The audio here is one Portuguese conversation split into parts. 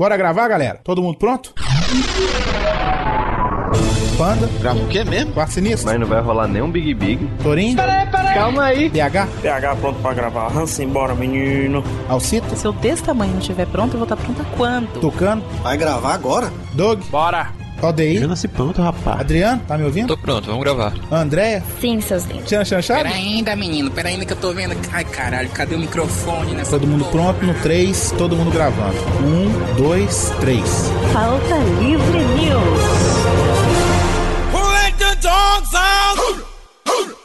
Bora gravar, galera? Todo mundo pronto? Panda, Grava o quê mesmo? Quarto Sinistro, Mas não vai rolar nenhum Big Big. Torinho, Calma aí. PH, PH pronto pra gravar. Hansen, bora, menino. Alcito, Se eu desse tamanho não estiver pronto, eu vou estar pronta quando? Tucano, Vai gravar agora? Doug, Bora. Odeir, nasci pronto, rapaz. Adriano, tá me ouvindo? Tô pronto, vamos gravar. Andréia, Sim, seus lindos. Tiana Chanchado? Pera ainda, menino, pera ainda que eu tô vendo. Ai, caralho, cadê o microfone nessa Todo mundo porra? pronto no 3, todo mundo gravando. 1, 2, 3. Falta Livre News. Who let the dogs out?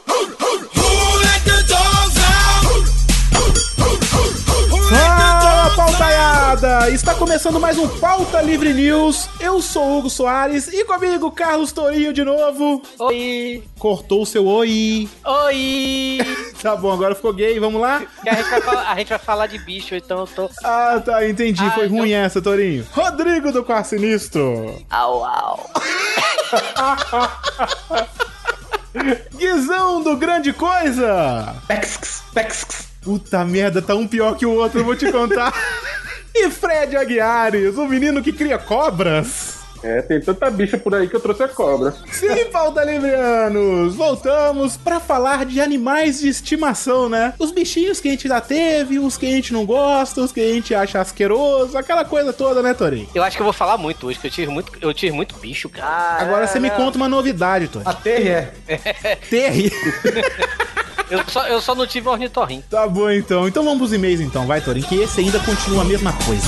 Pautaiada! Está começando mais um Pauta Livre News. Eu sou o Hugo Soares e comigo Carlos Torinho de novo. Oi. Cortou o seu oi. Oi. Tá bom, agora ficou gay, vamos lá? a, gente vai falar, a gente vai falar de bicho, então eu tô. Ah, tá, entendi. Ah, Foi então- ruim essa, Torinho. Rodrigo do Quarto Sinistro. Au, au. Guizão do Grande Coisa. Pex, pex. Puta merda, tá um pior que o outro, eu vou te contar. e Fred Aguiares, o menino que cria cobras. É, tem tanta bicha por aí que eu trouxe a cobra. Sim, pauta livrianos! Voltamos pra falar de animais de estimação, né? Os bichinhos que a gente já teve, os que a gente não gosta, os que a gente acha asqueroso, aquela coisa toda, né, Torinho? Eu acho que eu vou falar muito hoje, que eu tive muito, eu tive muito bicho, cara. Agora você me conta uma novidade, Torinho. A Terry é. Terry. Eu só, eu só não tive ornitorrinco. tá bom, então. Então vamos pros e-mails, então. Vai, Torinho, que esse ainda continua a mesma coisa.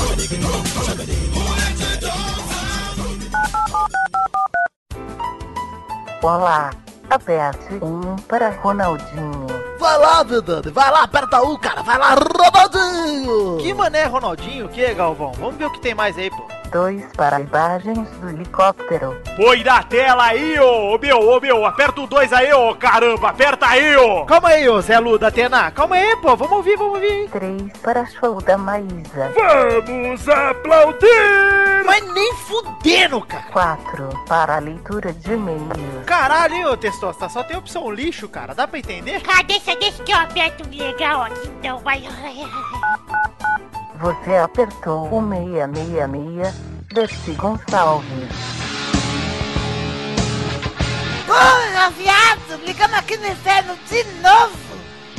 Olá, aperte um para Ronaldinho. Vai lá, Vedane. Vai lá, aperta um, cara. Vai lá, Ronaldinho. Que mané, Ronaldinho? O que, Galvão? Vamos ver o que tem mais aí, pô. Dois para imagens do helicóptero. Põe na tela aí, ô, ô meu, ô meu, aperta o 2 aí, ô, caramba, aperta aí, ô. Calma aí, ô, Zé Lu da Atena, calma aí, pô, vamos ouvir, vamos ouvir. Três para show da Maísa. Vamos aplaudir! Mas nem fudendo, cara. Quatro para leitura de e-mails. Caralho, hein, ô, Testosta, só tem opção lixo, cara, dá pra entender? Ah, deixa, deixa que eu aperto legal aqui, então, vai. Você apertou o 666 Dercy Gonçalves. Porra, viado, ligamos aqui no inferno de novo.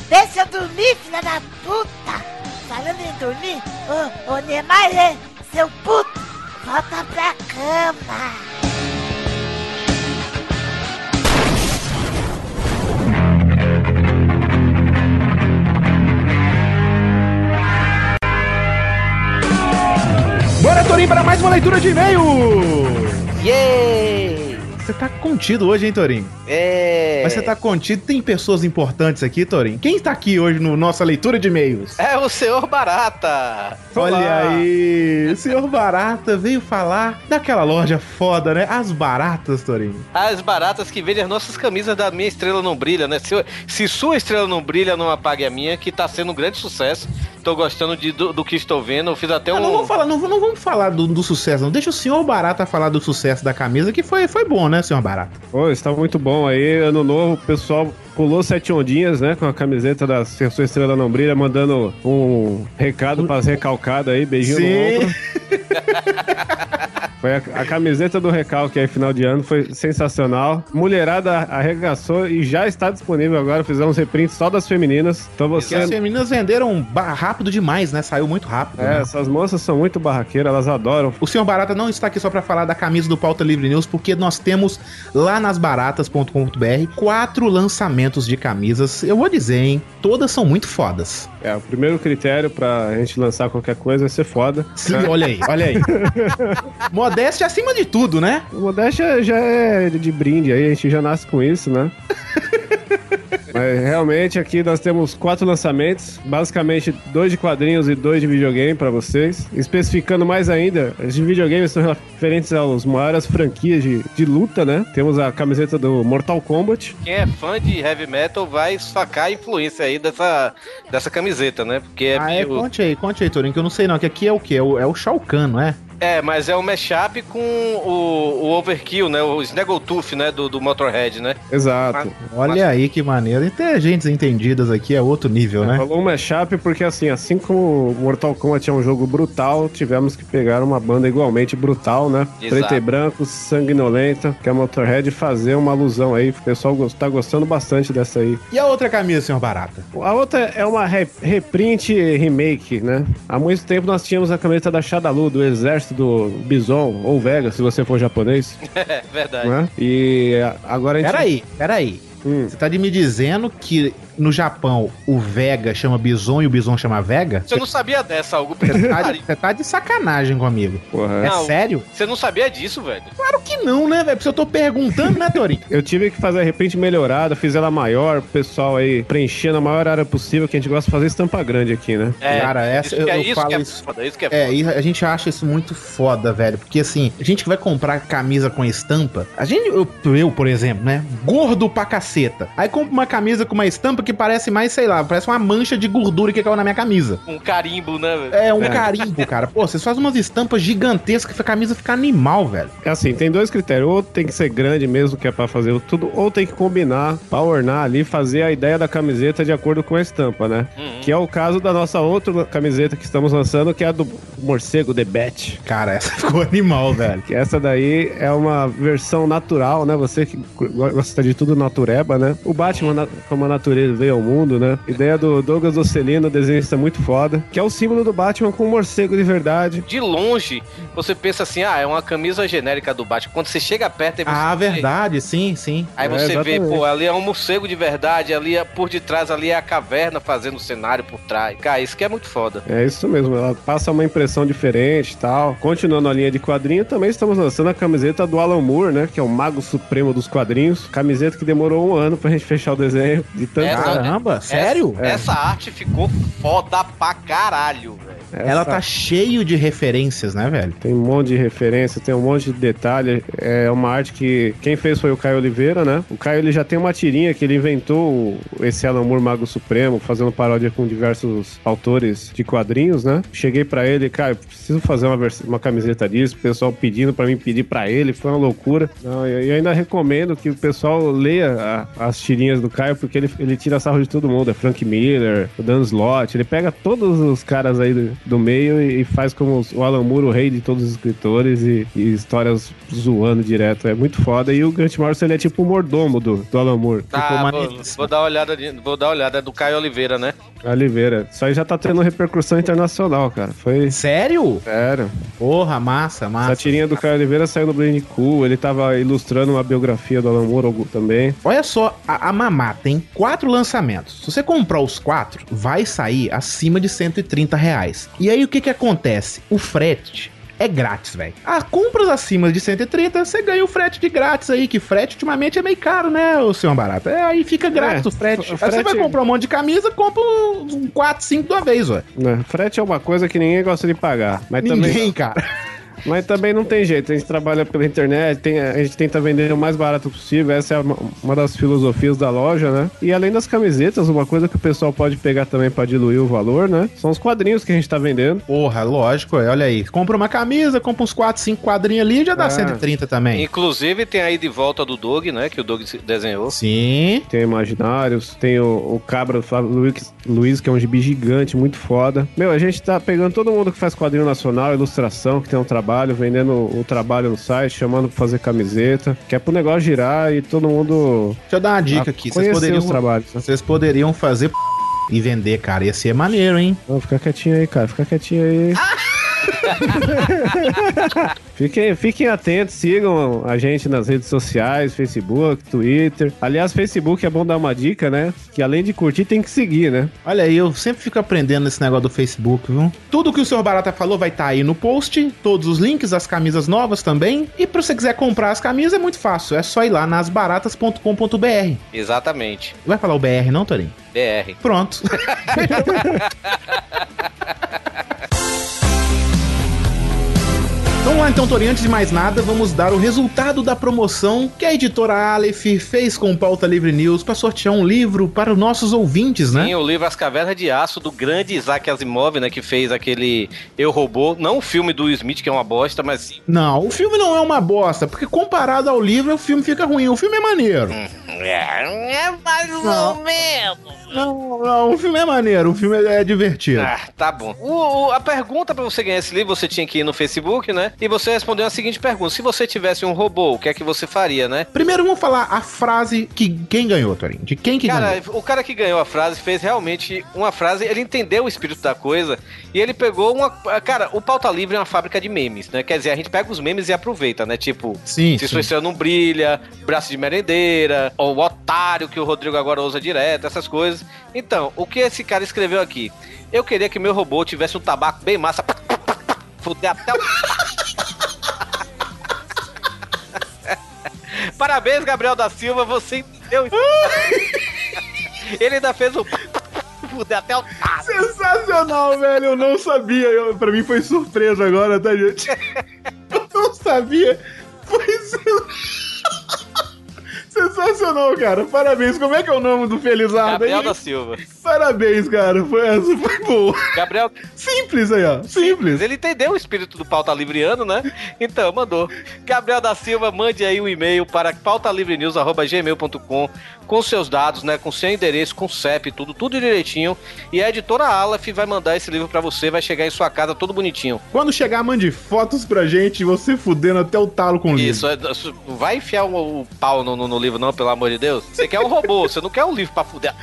Deixa eu dormir, filha da puta. Falando em dormir, ô, ô Neymar, seu puto, volta pra cama. Bora, Torinho, para mais uma leitura de e-mail! Yay! Você tá contido hoje, hein, Torinho? É. Mas você tá contido, tem pessoas importantes aqui, Torinho. Quem tá aqui hoje no nossa leitura de e-mails? É o senhor Barata. Olha Olá. aí, o senhor Barata veio falar daquela loja foda, né? As baratas, Torinho. As baratas que vendem as nossas camisas da minha estrela não brilha, né? Se, se sua estrela não brilha, não apague a minha, que tá sendo um grande sucesso. Tô gostando de, do, do que estou vendo. Eu fiz até Ah, um. não, vamos falar, não, não vamos falar do, do sucesso, não. Deixa o senhor Barata falar do sucesso da camisa, que foi, foi bom, né, senhor Barata? Pô, está muito bom aí. Ano novo, pessoal pulou sete ondinhas, né? Com a camiseta da Sua Estrela Não Brilha, mandando um recado para as recalcadas aí. Beijinho no ombro. Foi a, a camiseta do recalque aí, final de ano, foi sensacional. Mulherada arregaçou e já está disponível agora. Fizemos reprints só das femininas. Então Porque as você. femininas venderam rápido demais, né? Saiu muito rápido. É, né? essas moças são muito barraqueiras, elas adoram. O senhor Barata não está aqui só pra falar da camisa do Pauta Livre News, porque nós temos lá nas baratas.com.br quatro lançamentos de camisas. Eu vou dizer, hein? Todas são muito fodas. É, o primeiro critério pra gente lançar qualquer coisa é ser foda. Sim, olha aí, olha aí. Modéstia acima de tudo, né? Modéstia já é de brinde aí, a gente já nasce com isso, né? Mas realmente aqui nós temos quatro lançamentos, basicamente dois de quadrinhos e dois de videogame pra vocês. Especificando mais ainda, os de videogame são referentes aos maiores franquias de, de luta, né? Temos a camiseta do Mortal Kombat. Quem é fã de heavy metal vai sacar a influência aí dessa, dessa camiseta, né? Porque é, ah, é, conte aí, conte aí, Torinho, que eu não sei não, que aqui é o quê? É o, é o Shao Kahn, não é? É, mas é o mashup com o, o Overkill, né? O Snaggletooth, né? Do, do Motorhead, né? Exato. Olha aí que maneiro. Inteligentes entendidas aqui é outro nível, né? Falou um mashup porque, assim, assim como Mortal Kombat é um jogo brutal, tivemos que pegar uma banda igualmente brutal, né? Exato. Preto e branco, sanguinolenta, que é a Motorhead, e fazer uma alusão aí. O pessoal tá gostando bastante dessa aí. E a outra camisa, senhor Barata? A outra é uma re- reprint remake, né? Há muito tempo nós tínhamos a camiseta da Shadalu, do exército do Bison, ou Vega, se você for japonês, É, verdade. né? E a- agora a gente... Peraí, peraí. Hum. Você tá me dizendo que no Japão o Vega chama Bison e o Bison chama Vega? Você não sabia dessa, algo Você tá, de, você tá de sacanagem comigo. Porra, É Não. sério? Você não sabia disso, velho? Claro que não, né, velho? Porque eu tô perguntando, né, Torinho? Eu tive que fazer a reprint melhorada, fiz ela maior, o pessoal aí preenchendo a maior área possível, que a gente gosta de fazer estampa grande aqui, né? É, Cara, essa isso eu, que é, eu isso falo que é isso. foda, isso que é, É, foda. e a gente acha isso muito foda, velho. Porque assim, a gente que vai comprar camisa com estampa, a gente, eu, eu, por exemplo, né? Gordo pra caceta. Aí compra uma camisa com uma estampa que parece mais, sei lá, parece uma mancha de gordura que caiu na minha camisa. Um carimbo, né, velho? É um É. carimbo, cara. Pô, vocês fazem umas estampas gigantescas que a camisa fica animal, velho. É assim, tem dois critérios. Ou tem que ser grande mesmo, que é pra fazer tudo, ou tem que combinar pra ornar ali, fazer a ideia da camiseta de acordo com a estampa, né? Uhum. Que é o caso da nossa outra camiseta que estamos lançando, que é a do morcego The Bat. Cara, essa ficou animal, velho. Que essa daí é uma versão natural, né? Você que gosta de tudo natureba, né? O Batman, como a natureza veio ao mundo, né? Ideia do Douglas Ocelino, desenhista muito foda, que é o símbolo do Batman com um morcego de verdade. De longe, você pensa assim, ah, é uma camisa genérica do Batman. Quando você chega perto, aí você Ah, vê- verdade, sim, sim. Aí É, você vê, exatamente. pô, ali é um morcego de verdade, ali é, por detrás ali é a caverna fazendo o cenário por trás. Cara, isso que é muito foda. É isso mesmo, ela passa uma impressão diferente e tal. Continuando a linha de quadrinho, também estamos lançando a camiseta do Alan Moore, né? Que é o mago supremo dos quadrinhos. Camiseta que demorou um ano pra gente fechar o desenho. De tanto Caramba, sério? Essa, essa arte ficou foda pra caralho, velho. Ela tá cheio de referências, né, velho? Tem um monte de referência, tem um monte de detalhe. É uma arte que quem fez foi o Caio Oliveira, né? O Caio ele já tem uma tirinha que ele inventou esse Alan Moore Mago Supremo, fazendo paródia com diversos autores de quadrinhos, né? Cheguei pra ele, Caio, preciso fazer uma, vers- uma camiseta disso. O pessoal pedindo pra mim pedir pra ele, foi uma loucura. Não, e e ainda recomendo que o pessoal leia a- as tirinhas do Caio, porque ele, ele tira sarro de todo mundo. É Frank Miller, o Dan Slott, ele pega todos os caras aí do, do meio e, faz como o Alan Moore, o rei de todos os escritores e, e histórias zoando direto. É muito foda. E o Grant Morrison, ele é tipo o mordomo do, do Alan Moore. Ah, vou, vou dar uma olhada, de- vou dar uma olhada é do Caio Oliveira, né? Oliveira. Isso aí já tá tendo repercussão internacional, cara. Foi Sério? sério. Porra, massa, massa. tirinha do Caio Oliveira saiu no Blind Cool. Ele tava ilustrando uma biografia do Alan Moore também. Olha só, a, a Mamá tem quatro lançamentos. Se você comprar os quatro, vai sair acima de 130 reais. E aí o que que acontece? O frete é grátis, velho. A compras acima de 130, você ganha o frete de grátis aí, que frete ultimamente é meio caro, né, o senhor Barata? É, aí fica grátis É, o frete. o Aí você vai frete- comprar um monte de camisa, compra um 4, 5 de uma vez, ué. Né? Frete é uma coisa que ninguém gosta de pagar. Mas Ninguém, também, cara. Mas também não tem jeito. A gente trabalha pela internet, tem- a gente tenta vender o mais barato possível. Essa é uma, uma das filosofias da loja, né? E além das camisetas, uma coisa que o pessoal pode pegar também pra diluir o valor, né? São os quadrinhos que a gente tá vendendo. Porra, lógico, é, olha aí. Compra uma camisa, compra uns 4, 5 quadrinhos ali, já dá É. 130 também. Inclusive tem aí de volta do Doug, né? Que o Doug se- desenhou. Sim. Tem Imaginários, tem o, o Cabra do Flávio Luiz, Luiz, que é um gibi gigante, muito foda. Meu, a gente tá pegando todo mundo que faz quadrinho nacional, ilustração, que tem um trabalho, vendendo o trabalho no site, chamando pra fazer camiseta, que é pro negócio girar e todo mundo Deixa eu dar uma dica aqui. Vocês poderiam, os trabalhos. né? vocês poderiam fazer e vender, cara. Ia ser maneiro, hein? Não, fica quietinho aí, cara. Fica quietinho aí. fiquem, fiquem atentos, sigam a gente nas redes sociais, Facebook, Twitter. Aliás, Facebook é bom dar uma dica, né? Que além de curtir, tem que seguir, né? Olha aí, eu sempre fico aprendendo nesse negócio do Facebook, viu? Tudo que o senhor Barata falou vai estar aí no post, todos os links, as camisas novas também. E pra você quiser comprar as camisas é muito fácil, é só ir lá nas baratas.com.br. Exatamente. Vai falar o BR não, Torinho? BR. Pronto. Vamos lá então, Tori, antes de mais nada, vamos dar o resultado da promoção que a editora Aleph fez com o Pauta Livre News para sortear um livro para os nossos ouvintes, né? Sim, o livro As Cavernas de Aço, do grande Isaac Asimov, né, que fez aquele Eu Robô, não o filme do Smith, que é uma bosta, mas... Não, o filme não é uma bosta, porque comparado ao livro, o filme fica ruim. O filme é maneiro. É, é mais ou menos. Não, não, o filme é maneiro, o filme é, divertido. Ah, tá bom. O, o- a pergunta pra você ganhar esse livro, você tinha que ir no Facebook, né? E você respondeu a seguinte pergunta: se você tivesse um robô, o que é que você faria, né? Primeiro vamos falar a frase que quem ganhou, Torinho. De quem que Cara, ganhou? o cara que ganhou a frase fez realmente uma frase, ele entendeu o espírito da coisa e ele pegou uma. Cara, o Pauta Livre é uma fábrica de memes, né? Quer dizer, a gente pega os memes e aproveita, né? Tipo, Sim, se sim. sua estrela não brilha, braço de merendeira, ou o otário que o Rodrigo agora usa direto, essas coisas. Então, o que esse cara escreveu aqui? Eu queria que meu robô tivesse um tabaco bem massa. Fuder até o. Parabéns, Gabriel da Silva, você entendeu. Ele ainda fez o. Até o. Sensacional, velho. Eu não sabia. Eu, pra mim foi surpresa agora, tá, gente? Eu não sabia. Foi sen- sensacional, cara. Parabéns. Como é que é o nome do Felizardo Gabriel aí? da Silva. Parabéns, cara. Foi, essa foi boa. Gabriel. Simples aí, ó. Simples. Ele entendeu o espírito do pauta livreano, né? Então, mandou. Gabriel da Silva, mande aí um e-mail para pautalivrenews.gmail.com com seus dados, né? Com seu endereço, com CEP, tudo, tudo direitinho. E a editora Aleph vai mandar esse livro pra você, vai chegar em sua casa todo bonitinho. Quando chegar, mande fotos pra gente, você fudendo até o talo com o livro. Isso, é- vai enfiar o, o pau no, no- no livro, não, pelo amor de Deus. Você quer um robô, você não quer um livro pra fuder.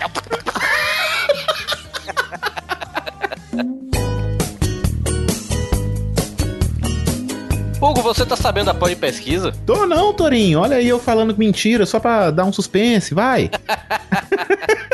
Hugo, você tá sabendo da pó de pesquisa? Tô não, Torinho. Olha aí eu falando mentira, só pra dar um suspense, vai.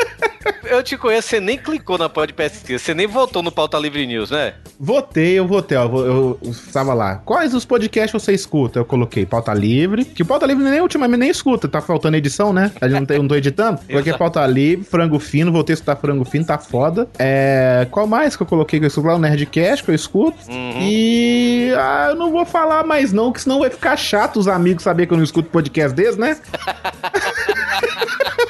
Eu te conheço, você nem clicou na pó de pesquisa, você nem votou no Pauta Livre News, né? Votei, eu votei, ó. Eu, estava lá. Quais os podcasts você escuta? Eu coloquei Pauta Livre. Que o Pauta Livre nem ultimamente nem escuta, tá faltando edição, né? A gente não, tem, não tô editando. Coloquei. Pauta Livre, Frango Fino, voltei a escutar Frango Fino, tá foda. É, qual mais que eu coloquei que eu escuto lá? O Nerdcast que eu escuto. Uhum. E. Ah, eu não vou falar mais não, que senão vai ficar chato os amigos saber que eu não escuto podcast desse, né?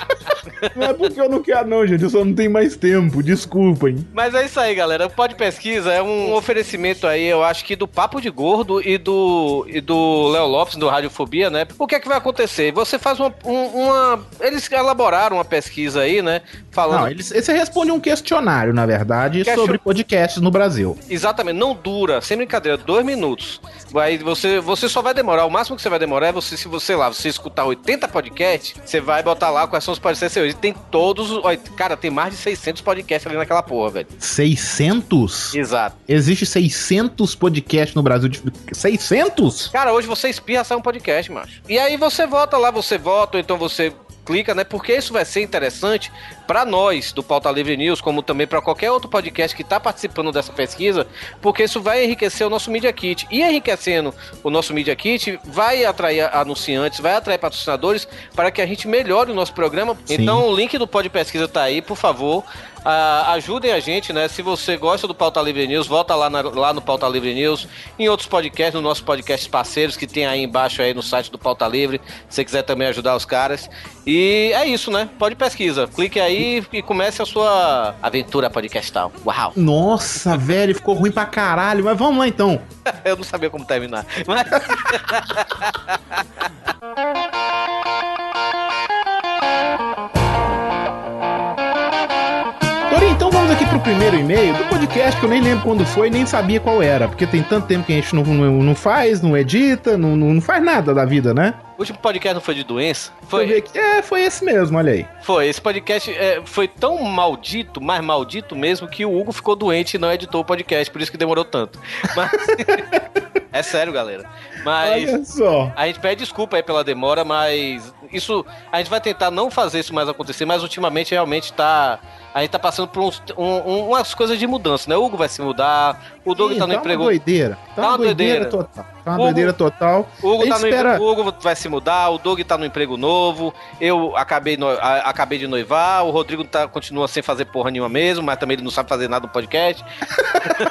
não é porque eu não quero, não, gente. Eu só não tenho mais tempo. Desculpem. Mas é isso aí, galera. O Pod Pesquisa é um oferecimento aí, eu acho que do Papo de Gordo e do e do Léo Lopes, do Radiofobia, né? O que é que vai acontecer? Você faz uma, um- uma... Eles elaboraram uma pesquisa aí, né? Falando... Não, eles, você responde um questionário, na verdade, Question- sobre podcasts no Brasil. Exatamente, não dura, sem brincadeira, dois minutos. Vai, você, você só vai demorar, o máximo que você vai demorar é você, se você lá, você escutar 80 podcasts, você vai botar lá quais são os podcasts hoje. Tem todos, os- olha, cara, tem mais de 600 podcasts ali naquela porra, velho. 600? Exato. Existe 600 podcasts no Brasil. de- 600? Cara, hoje você espirra, sai um podcast, macho. E aí você vota lá, você vota, ou então você clica, né? Porque isso vai ser interessante para nós do Pauta Livre News, como também para qualquer outro podcast que está participando dessa pesquisa, porque isso vai enriquecer o nosso Media Kit. E enriquecendo o nosso Media Kit, vai atrair anunciantes, vai atrair patrocinadores para que a gente melhore o nosso programa. Sim. Então o link do Pod Pesquisa tá aí, por favor. ah, ajudem a gente, né? Se você gosta do Pauta Livre News, volta lá, na- lá no Pauta Livre News, em outros podcasts, nos nossos podcasts parceiros que tem aí embaixo aí no site do Pauta Livre, se você quiser também ajudar os caras. E é isso, né? Pode pesquisa. Clique aí e comece a sua aventura podcastal. Uau! Nossa, velho, ficou ruim pra caralho. Mas vamos lá então. Eu não sabia como terminar. Mas... vamos aqui pro primeiro e-mail do podcast que eu nem lembro quando foi, nem sabia qual era. Porque tem tanto tempo que a gente não, não, não faz, não edita, não, não, não faz nada da vida, né? O último podcast não foi de doença? Aqui. É, foi esse mesmo, olha aí. Foi, esse podcast é, foi tão maldito, mais maldito mesmo, que o Hugo ficou doente e não editou o podcast, por isso que demorou tanto. Mas. é sério, galera. Mas. Olha só. A gente pede desculpa aí pela demora, mas isso. A gente vai tentar não fazer isso mais acontecer, mas ultimamente realmente tá. A gente tá passando por uns, um- um- umas coisas de mudança, né? O Hugo vai se mudar, o Doug Ih, tá no tá emprego. uma doideira. Tá, Tá uma doideira, doideira. total. Tá uma Hugo- doideira total. O Hugo, tá no espera- emprego- o Hugo vai se mudar, o Doug tá no emprego novo, eu acabei, no- a- acabei de noivar, o Rodrigo tá, continua sem fazer porra nenhuma mesmo, mas também ele não sabe fazer nada no podcast.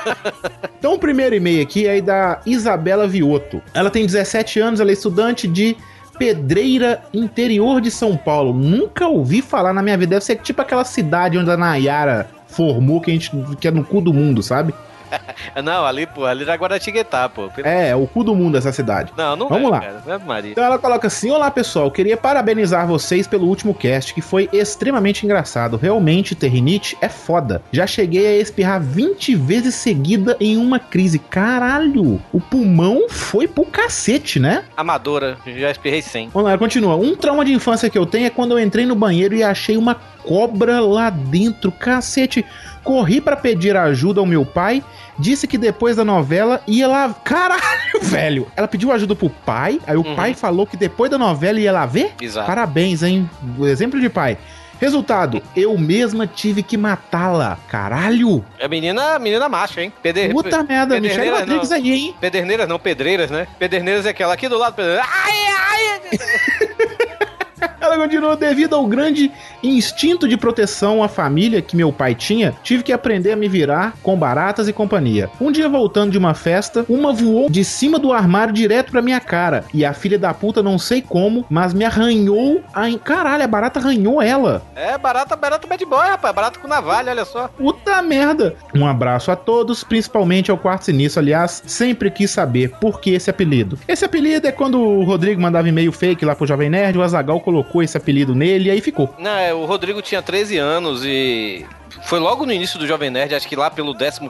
Então, o primeiro e-mail aqui é da Isabela Vioto. Ela tem 17 anos, ela é estudante de Pedreira, interior de São Paulo. Nunca ouvi falar na minha vida. Deve ser tipo aquela cidade onde a Nayara formou, que a gente que é no cu do mundo, sabe? Não, ali, pô, ali era Guaratinguetá, pô. É, é o cu do mundo essa cidade. Não, não Vamos é, lá. cara. Maria. Então ela coloca assim: Olá pessoal, queria parabenizar vocês pelo último cast, que foi extremamente engraçado. Realmente, Terrinite é foda. Já cheguei a espirrar 20 vezes seguida em uma crise. Caralho! O pulmão foi pro cacete, né? Amadora, já espirrei 100. Vamos lá, continua. Um trauma de infância que eu tenho é quando eu entrei no banheiro e achei uma cobra lá dentro. Cacete. Corri pra pedir ajuda ao meu pai. Disse que depois da novela ia lá. Caralho, velho! Ela pediu ajuda pro pai. Aí o Uhum. pai falou que depois da novela ia lá ver. Exato. Parabéns, hein? O exemplo de pai. Resultado, eu mesma tive que matá-la. Caralho! É menina, menina macho, hein? Peder... Puta merda, Michelle Rodrigues não. aí, hein? Pederneiras não, pedreiras, né? Pederneiras é aquela aqui do lado. Pederneiras. Ai, ai! Ela continuou, devido ao grande instinto de proteção à família que meu pai tinha, tive que aprender a me virar com baratas e companhia. Um dia voltando de uma festa, uma voou de cima do armário direto pra minha cara. E a filha da puta, não sei como, mas me arranhou. A... Caralho, a barata arranhou ela. É barata, barata bad boy, rapaz. Barata com navalha, olha só. Puta merda! Um abraço a todos, principalmente ao quarto sinistro. Aliás, sempre quis saber por que esse apelido. Esse apelido é quando o Rodrigo mandava e-mail fake lá pro Jovem Nerd, o Azagal colocou esse apelido nele e aí ficou. Não, é, o Rodrigo tinha 13 anos e foi logo no início do Jovem Nerd, acho que lá pelo 14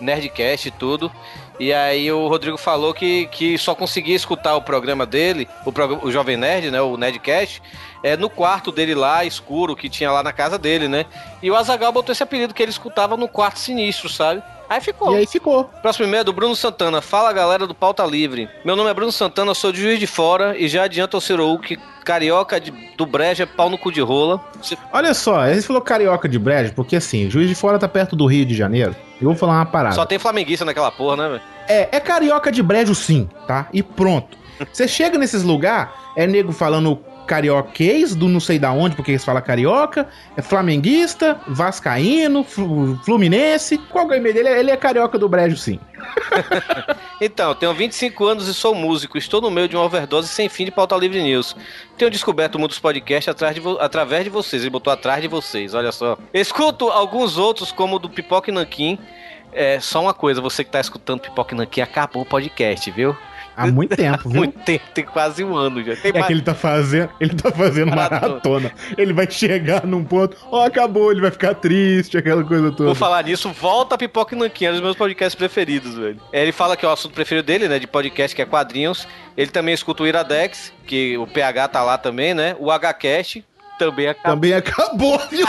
Nerdcast e tudo. E aí o Rodrigo falou que, que só conseguia escutar o programa dele, o, prog- o Jovem Nerd, né, o Nerdcast, é, no quarto dele lá, escuro, que tinha lá na casa dele, né? E o Azagal botou esse apelido que ele escutava no quarto sinistro, sabe? Aí ficou. E aí ficou. Próximo e-mail é do Bruno Santana. Fala galera do Pauta Livre. Meu nome é Bruno Santana, sou de Juiz de Fora e já adianta ao Ciro que carioca de- do Breja é pau no cu de rola. Olha só, ele falou carioca de brejo, porque assim, Juiz de Fora tá perto do Rio de Janeiro. Eu vou falar uma parada. Só tem flamenguista naquela porra, né, velho? É, é carioca de brejo sim, tá? E pronto. Você chega nesses lugares, é nego falando carioquês do não sei da onde, porque eles falam carioca, é flamenguista, vascaíno, flu- fluminense. Qual é o e-mail dele? Ele é carioca do brejo sim. Então, tenho 25 anos e sou músico. Estou no meio de uma overdose sem fim de pauta livre news. Tenho descoberto dos podcasts atrás de através de vocês. Ele botou atrás de vocês, olha só. Escuto alguns outros, como o do Pipoca e Nanquim. É, só uma coisa, você que tá escutando Pipoca e Nanquim, acabou o podcast, viu? Há muito tempo, viu? Muito tempo, tem quase um ano já. Tem É mais- que ele tá fazendo, ele tá fazendo Maratona. maratona. Ele vai chegar num ponto, ó, acabou, ele vai ficar triste, aquela coisa toda. Por falar nisso, volta a Pipoca e Nanquim, é um dos meus podcasts preferidos, velho. Ele fala que é o assunto preferido dele, né, de podcast, que é quadrinhos. Ele também escuta o Iradex, que o PH tá lá também, né? O HCast também acabou. Também acabou, viu?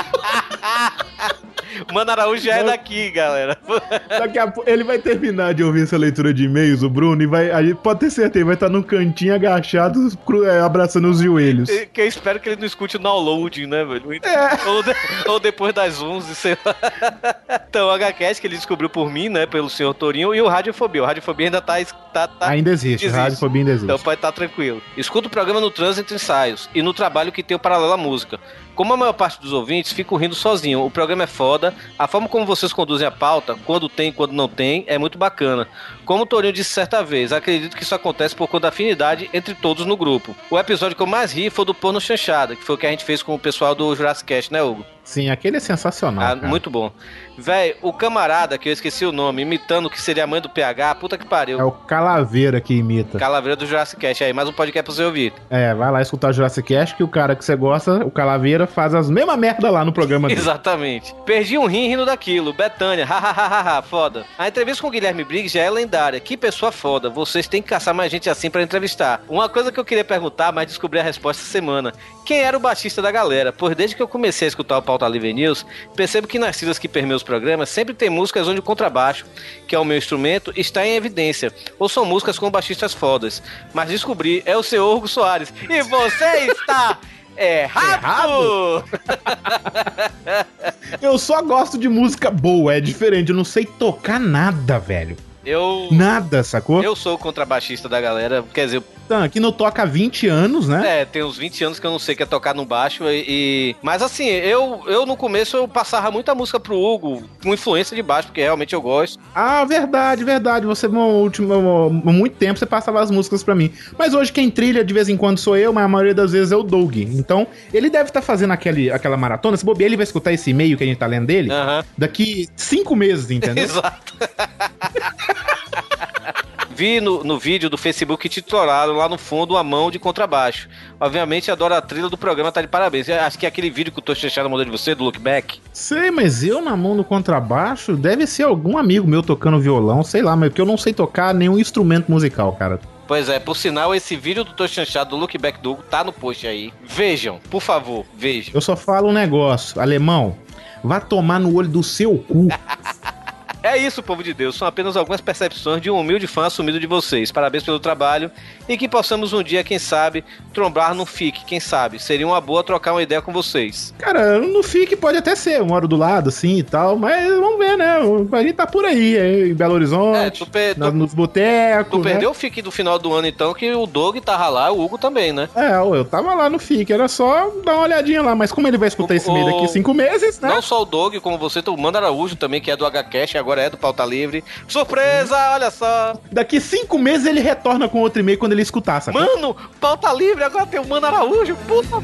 O Mano Araújo já é daqui, galera. Daqui a pouco ele vai terminar de ouvir essa leitura de e-mails, o Bruno, e vai. Aí pode ter certeza, vai estar num cantinho agachado, é, abraçando os joelhos. Que eu espero que ele não escute o downloading, né, velho? É. Ou, ou depois das 11, sei lá. Então, o HCast que ele descobriu por mim, né, pelo senhor Torinho, e o Radiofobia. O Radiofobia ainda tá... tá, tá Ainda existe, existe. radiofobia ainda existe. Então pode estar tranquilo. Escuta o programa no trânsito ensaios e no trabalho que tem o paralelo à música. Como a maior parte dos ouvintes, fico rindo sozinho. O programa é foda. A forma como vocês conduzem a pauta, quando tem e quando não tem, é muito bacana. Como o Torinho disse certa vez, acredito que isso acontece por conta da afinidade entre todos no grupo. O episódio que eu mais ri foi do Porno Chanchada, que foi o que a gente fez com o pessoal do Jurassic Cast, né, Hugo? Sim, aquele é sensacional. Ah, muito bom. Véi, o camarada, que eu esqueci o nome, imitando que seria a mãe do PH, puta que pariu. É o Calaveira que imita. Calaveira do Jurassic Cast aí, mais um podcast pra você ouvir. É, vai lá escutar o Jurassic Cast, que o cara que você gosta, o Calaveira, faz as mesmas merda lá no programa dele. Exatamente. Perdi um rim rindo daquilo. Betânia, hahaha, foda. A entrevista com o Guilherme Briggs já é lendária. Que pessoa foda. Vocês têm que caçar mais gente assim pra entrevistar. Uma coisa que eu queria perguntar, mas descobri a resposta essa semana. Quem era o baixista da galera? Pois desde que eu comecei a escutar o Pauta Livre News, percebo que nas trilhas que permeiam os programas sempre tem músicas onde o contrabaixo, que é o meu instrumento, está em evidência. Ou são músicas com baixistas fodas. Mas descobri, é o seu Hugo Soares. E você está... Errado! Eu só gosto de música boa, é diferente. Eu não sei tocar nada, velho. Eu. Nada, sacou? Eu sou o contrabaixista da galera. Quer dizer, Então, aqui não toca há 20 anos, né? é, tem uns 20 anos que eu não sei que é tocar no baixo. E, e- Mas assim, eu, eu no começo eu passava muita música pro Hugo, com influência de baixo, porque realmente eu gosto. Ah, verdade, verdade. Você, no último, há muito tempo, você passava as músicas pra mim. Mas hoje quem trilha de vez em quando sou eu, mas a maioria das vezes é o Doug. Então, ele deve estar fazendo aquele, aquela maratona. Se bobear, ele vai escutar esse e-mail que a gente tá lendo dele daqui cinco meses, entendeu? Exato. Vi no, no vídeo do Facebook titularam lá no fundo uma mão de contrabaixo. Obviamente adoro a trilha do programa, tá de parabéns. Eu Acho que é aquele vídeo que o Tô Chechado mandou de você, do Look Back. Sei, mas eu na mão no contrabaixo deve ser algum amigo meu tocando violão, sei lá, mas porque eu não sei tocar nenhum instrumento musical, cara. Pois é, por sinal, esse vídeo do Tô Chanchado, do Look Back do Hugo, tá no post aí. Vejam, por favor, vejam. Eu só falo um negócio, alemão, vá tomar no olho do seu cu. É isso, povo de Deus. São apenas algumas percepções de um humilde fã assumido de vocês. Parabéns pelo trabalho e que possamos um dia, quem sabe, trombar no FIC. Quem sabe? Seria uma boa trocar uma ideia com vocês. Cara, no FIC pode até ser, eu moro do lado, assim e tal, mas vamos ver, né? A gente tá por aí, em Belo Horizonte, É, tu, pe- na- nos botecos. tu né? perdeu o FIC do final do ano, então, que o Doug tava lá, o Hugo também, né? É, eu tava lá no FIC, era só dar uma olhadinha lá, mas como ele vai escutar esse meio daqui o- cinco meses, né? Não só o Doug, como você, o Mano Araújo também, que é do HCast e agora é do Pauta Livre. Surpresa, olha só! Daqui cinco meses ele retorna com outro e-mail quando ele escutar, sabe? Mano, Pauta Livre, agora tem o Mano Araújo, puta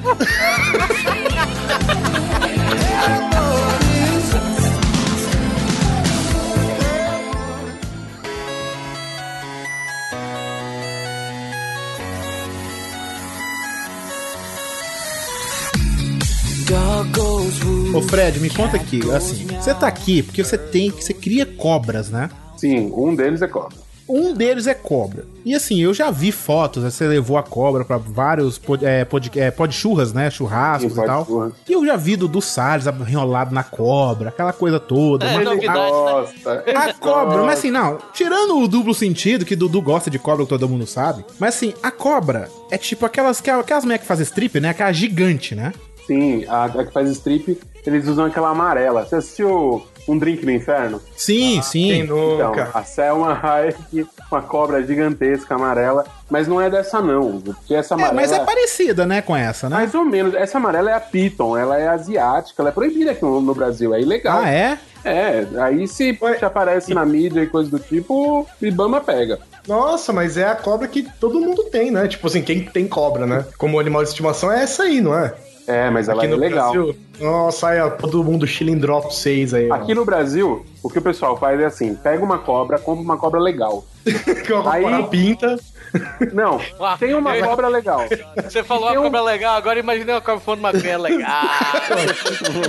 Ô Fred, me conta aqui, assim, você tá aqui porque você tem, você cria cobras, né? Sim, um deles é cobra. Um deles é cobra. E assim, eu já vi fotos, né? você levou a cobra pra vários pod, é, pod, é, pod churras, né? Churrascos Sim, e tal. pode- E eu já vi do, do Salles enrolado na cobra, aquela coisa toda. É, Mas novidade, né? Gosta. a cobra, mas assim, não, tirando o duplo sentido, que Dudu gosta de cobra, que todo mundo sabe, mas assim, a cobra é tipo aquelas, aquelas mulheres que fazem strip, né? Aquela gigante, né? Sim, a, a que faz strip, eles usam aquela amarela. Você assistiu Um Drink no Inferno? Sim, sim. Então, a Selma Hayek, uma cobra gigantesca amarela, mas não é dessa não, porque essa É, amarela... mas é parecida, né, com essa, né? Mais ou menos. Essa amarela é a Piton, ela é asiática, ela é proibida aqui no, no Brasil, é ilegal. Ah, é? É, aí se te aparece na mídia e coisa do tipo, Ibama pega. Nossa, mas é a cobra que todo mundo tem, né? Tipo assim, quem tem cobra, né? Como animal de estimação é essa aí, não é? É, mas ela Aqui é no legal. Brasil, nossa, aí ó, todo mundo Chilindrop 6 aí. ó. Aqui no Brasil, o que o pessoal faz é assim: pega uma cobra, compra uma cobra legal. Aí pinta. Não, tem uma eu- cobra legal. Você falou uma cobra legal, agora imaginei uma cobra falando maconha legal.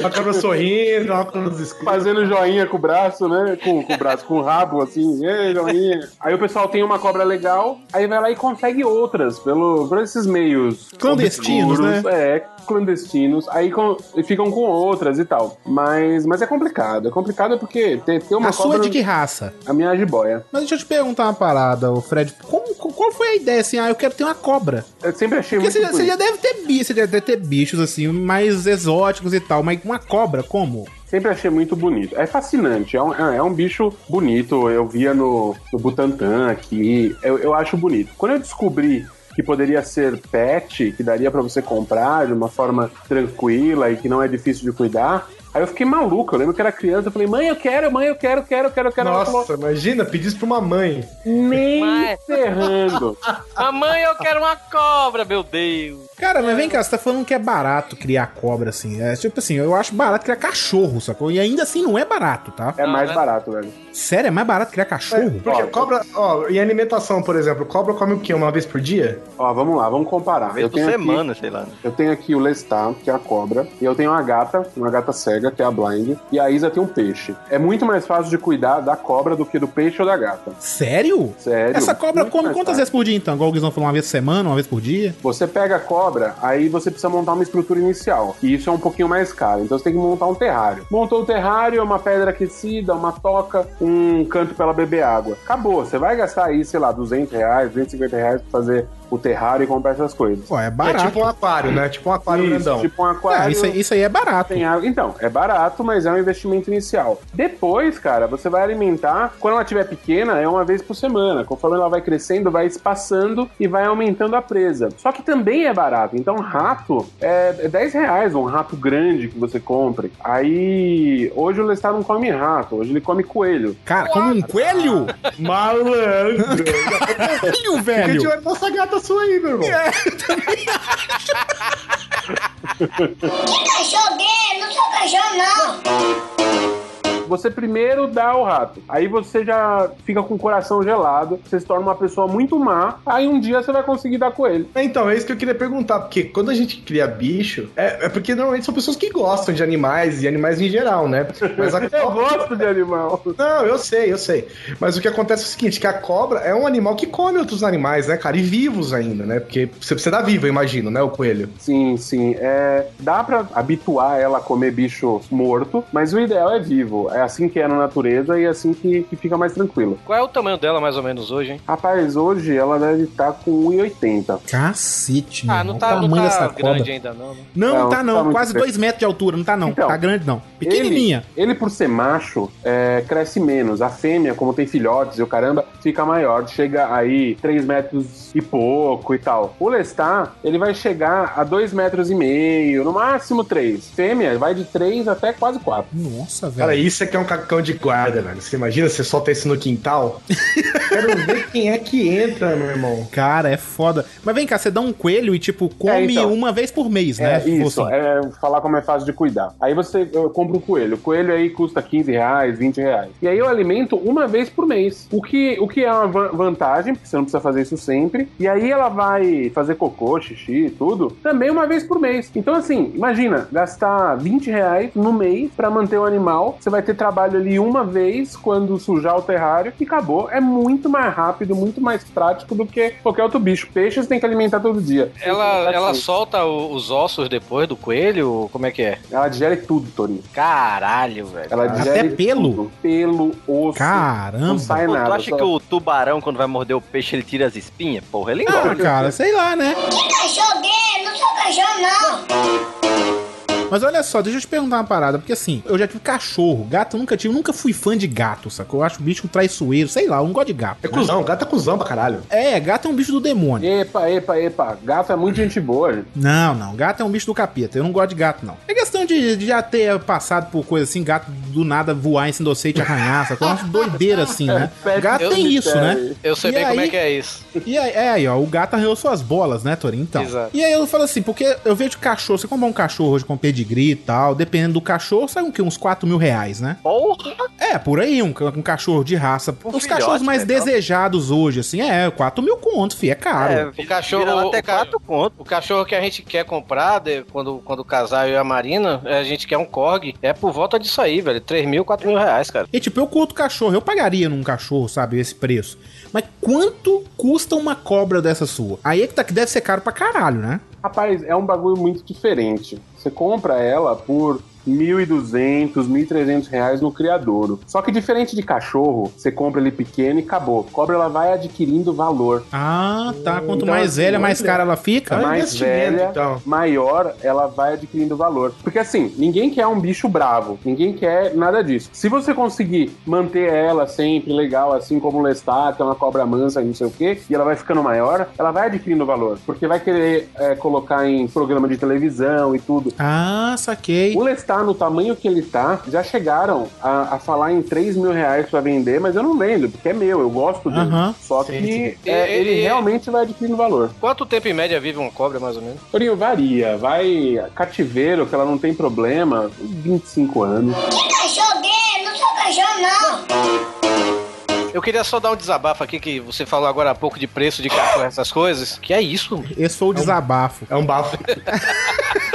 Uma cobra sorrindo, óculos escuros. Fazendo joinha com o braço, né? Com, com o braço, com o rabo, assim, "Ei, joinha. Aí o pessoal tem uma cobra legal, aí vai lá e consegue outras pelo, por esses meios Clandestinos, obscuros, né? É, clandestinos. Aí com- e ficam com outras e tal. Mas, mas é complicado. É complicado porque ter, ter uma a sua cobra. é de que raça? A minha é jiboia. Mas deixa eu te perguntar uma parada, o Fred. Como, qual foi a ideia assim? Ah, eu quero ter uma cobra. Eu sempre achei Porque muito você, você já deve ter bichos, você já deve ter bichos assim, mais exóticos e tal, mas uma cobra, como? Sempre achei muito bonito. É fascinante, é um, é é um bicho bonito. Eu via no, no Butantan aqui. Eu, eu acho bonito. Quando eu descobri que poderia ser pet, que daria pra você comprar de uma forma tranquila e que não é difícil de cuidar, aí eu fiquei maluco. Eu lembro que era criança, eu falei, mãe, eu quero, mãe, eu quero, quero, quero, quero. Nossa, falou, imagina, pedir isso pra uma mãe. nem Mãe. ferrando. Mamãe, eu quero uma cobra, meu Deus. Cara, mas vem cá, você tá falando que é barato criar cobra, assim. É tipo assim, eu acho barato criar cachorro, sacou? E ainda assim não é barato, tá? É mais né? barato, velho. Sério, é mais barato criar cachorro? Porque Ó, cobra, ó, em alimentação, por exemplo, cobra come o quê? Uma vez por dia? Ó, vamos lá, vamos comparar. Vez Eu por tenho aqui- semana, sei lá. Eu tenho aqui o Lestat, que é a cobra, e eu tenho uma gata, uma gata cega, que é a Blind, e a Isa tem um peixe. É muito mais fácil de cuidar da cobra do que do peixe ou da gata. Sério? Sério? Essa cobra Muito come quantas fácil. vezes por dia então? Igual o Guizão falou, uma vez por semana, uma vez por dia? Você pega a cobra, aí você precisa montar uma estrutura inicial. E isso é um pouquinho mais caro. Então você tem que montar um terrário. Montou o terrário, é uma pedra aquecida, uma toca, um canto pra ela beber água. Acabou. Você vai gastar aí, sei lá, 200 reais, 250 reais pra fazer o terrário e compra essas coisas. Pô, é É barato. tipo um aquário, né? Tipo um aquário Isso, grandão. tipo um aquário. É, isso, aí- isso aí é barato. Tem água. Então, é barato, mas é um investimento inicial. Depois, cara, você vai alimentar. Quando ela estiver pequena, é uma vez por semana. Conforme ela vai crescendo, vai espaçando e vai aumentando a presa. Só que também é barato. Então, rato é, é 10 reais, um rato grande que você compre. Aí, hoje o Lestar não come rato, hoje ele come coelho. Cara, como um coelho? Malandro! Coelho, Fica de velho. olho nessa gata sua aí, meu irmão. Cachorro gay, não sou cachorro não. Você primeiro dá o rato, aí você já fica com o coração gelado, você se torna uma pessoa muito má, aí um dia você vai conseguir dar coelho. É, Então, é isso que eu queria perguntar, porque quando a gente cria bicho, é, é porque normalmente são pessoas que gostam de animais e animais em geral, né? Mas a Eu gosto de animal. Não, eu sei, eu sei. Mas o que acontece é o seguinte, que a cobra é um animal que come outros animais, né, cara? E vivos ainda, né? Porque você precisa dar vivo, eu imagino, né, o coelho. Sim, sim. É, dá pra habituar ela a comer bicho morto, mas o ideal é vivo. É assim que é na natureza e é assim que, que fica mais tranquilo. Qual é o tamanho dela mais ou menos hoje, hein? Rapaz, hoje ela deve estar com 1,80. Cacete, Ah, não O tá, não tá grande cobra. ainda não, né? Não, Não, não tá tá não. muito Quase perto. dois metros de altura, não tá não. Então, tá grande não. Pequenininha. Ele, ele, por ser macho, é, cresce menos. A fêmea, como tem filhotes e o caramba, fica maior. Chega aí 3 metros e pouco e tal. O Lestar, ele vai chegar a 2 metros e meio, no máximo 3. Fêmea vai de 3 até quase 4. Nossa, velho. Cara, isso aqui é um cacão de guarda, velho. Você imagina, você solta isso no quintal? Quero ver quem é que entra, meu irmão. Cara, é foda. Mas vem cá, você dá um coelho e, tipo, come É, então. uma vez por mês, né? É, for isso, assim. é falar como é fácil de cuidar. Aí você compra um coelho. O coelho aí custa 15 reais, 20 reais. E aí eu alimento uma vez por mês. O que, o que é uma va- vantagem, porque você não precisa fazer isso sempre. E aí ela vai fazer cocô, xixi e tudo, também uma vez por mês. Então, assim, imagina, gastar 20 reais no mês pra manter o animal. Você vai ter trabalho ali uma vez quando sujar o terrário e acabou. É muito mais rápido, muito mais prático do que qualquer outro bicho. Peixe você tem que alimentar todo dia. Ela, ela Assim, solta o- os ossos depois do coelho? Como é que é? Ela digere tudo, Torinho. Caralho, velho. Ela Até digere pelo? tudo. Pelo, osso. Caramba. Não sai Pô, nada. tu acha só- que o tubarão, quando vai morder o peixe, ele tira as espinhas? Porra, ele Ah, engorda. cara, sei lá, né? Cachorro gay, não sou cachorro não. Mas olha só, deixa eu te perguntar uma parada, porque assim, eu já tive cachorro, gato eu nunca tive, nunca fui fã de gato, sacou? Eu acho o bicho traiçoeiro, sei lá, eu não gosto de gato. É cuzão, gato é cuzão pra caralho. É, gato é um bicho do demônio. Epa, epa, epa. Gato é muito gente boa, gente. Não, não, gato é um bicho do capeta, eu não gosto de gato, não. É questão de, de já ter passado por coisa assim, gato do nada voar em cima você e te arranhar, sacou? Eu acho doideira assim, né? Gato eu tem isso, né? Eu sei E bem como aí- é que é isso. E aí, é aí, ó, o gato arranhou suas bolas, né, Torinho? Então. Exato. E aí eu falo assim, porque eu vejo cachorro, você comprar um cachorro hoje com pedigree e tal, dependendo do cachorro, sai um que uns 4 mil reais, né? Porra! É, por aí, um, um cachorro de raça. Um Os filhote, cachorros mais legal. desejados hoje, assim, é 4 mil contos, fi, é caro. É, O cachorro- até o ca- quatro conto. O cachorro que a gente quer comprar, de- quando, quando casar eu e a Marina, a gente quer um Korg. É por volta disso aí, velho. 3 mil, 4 mil reais, cara. E tipo, eu curto cachorro, eu pagaria num cachorro, sabe, esse preço. Mas quanto custa uma cobra dessa sua? Aí é que tá que deve ser caro pra caralho, né? Rapaz, é um bagulho muito diferente. Você compra ela por 1.200, 1.300 reais no criadouro. Só que diferente de cachorro, você compra ele pequeno e acabou. Cobra, ela vai adquirindo valor. Ah, tá. Quanto Então, mais assim, velha, mais cara ela fica. Ah, mais velha, então. maior, ela vai adquirindo valor. Porque assim, ninguém quer um bicho bravo, ninguém quer nada disso. Se você conseguir manter ela sempre legal, assim como o Lestat, que é uma cobra mansa e não sei o quê, e ela vai ficando maior, ela vai adquirindo valor. Porque vai querer é, colocar em programa de televisão e tudo. Ah, saquei. O Lestat, no tamanho que ele tá, já chegaram a, a falar em 3 mil reais pra vender, mas eu não vendo, porque é meu, eu gosto dele. Aham. Só Sim, que sim. é, ele e- realmente vai adquirindo valor. Quanto tempo em média vive uma cobra, mais ou menos? Torinho, varia. Vai cativeiro, que ela não tem problema, 25 anos. Cachorro gay, não sou cachorro não. Eu queria só dar um desabafo aqui, que você falou agora há pouco de preço de cachorro, essas coisas. Que é isso? Esse foi o desabafo. É um bafo.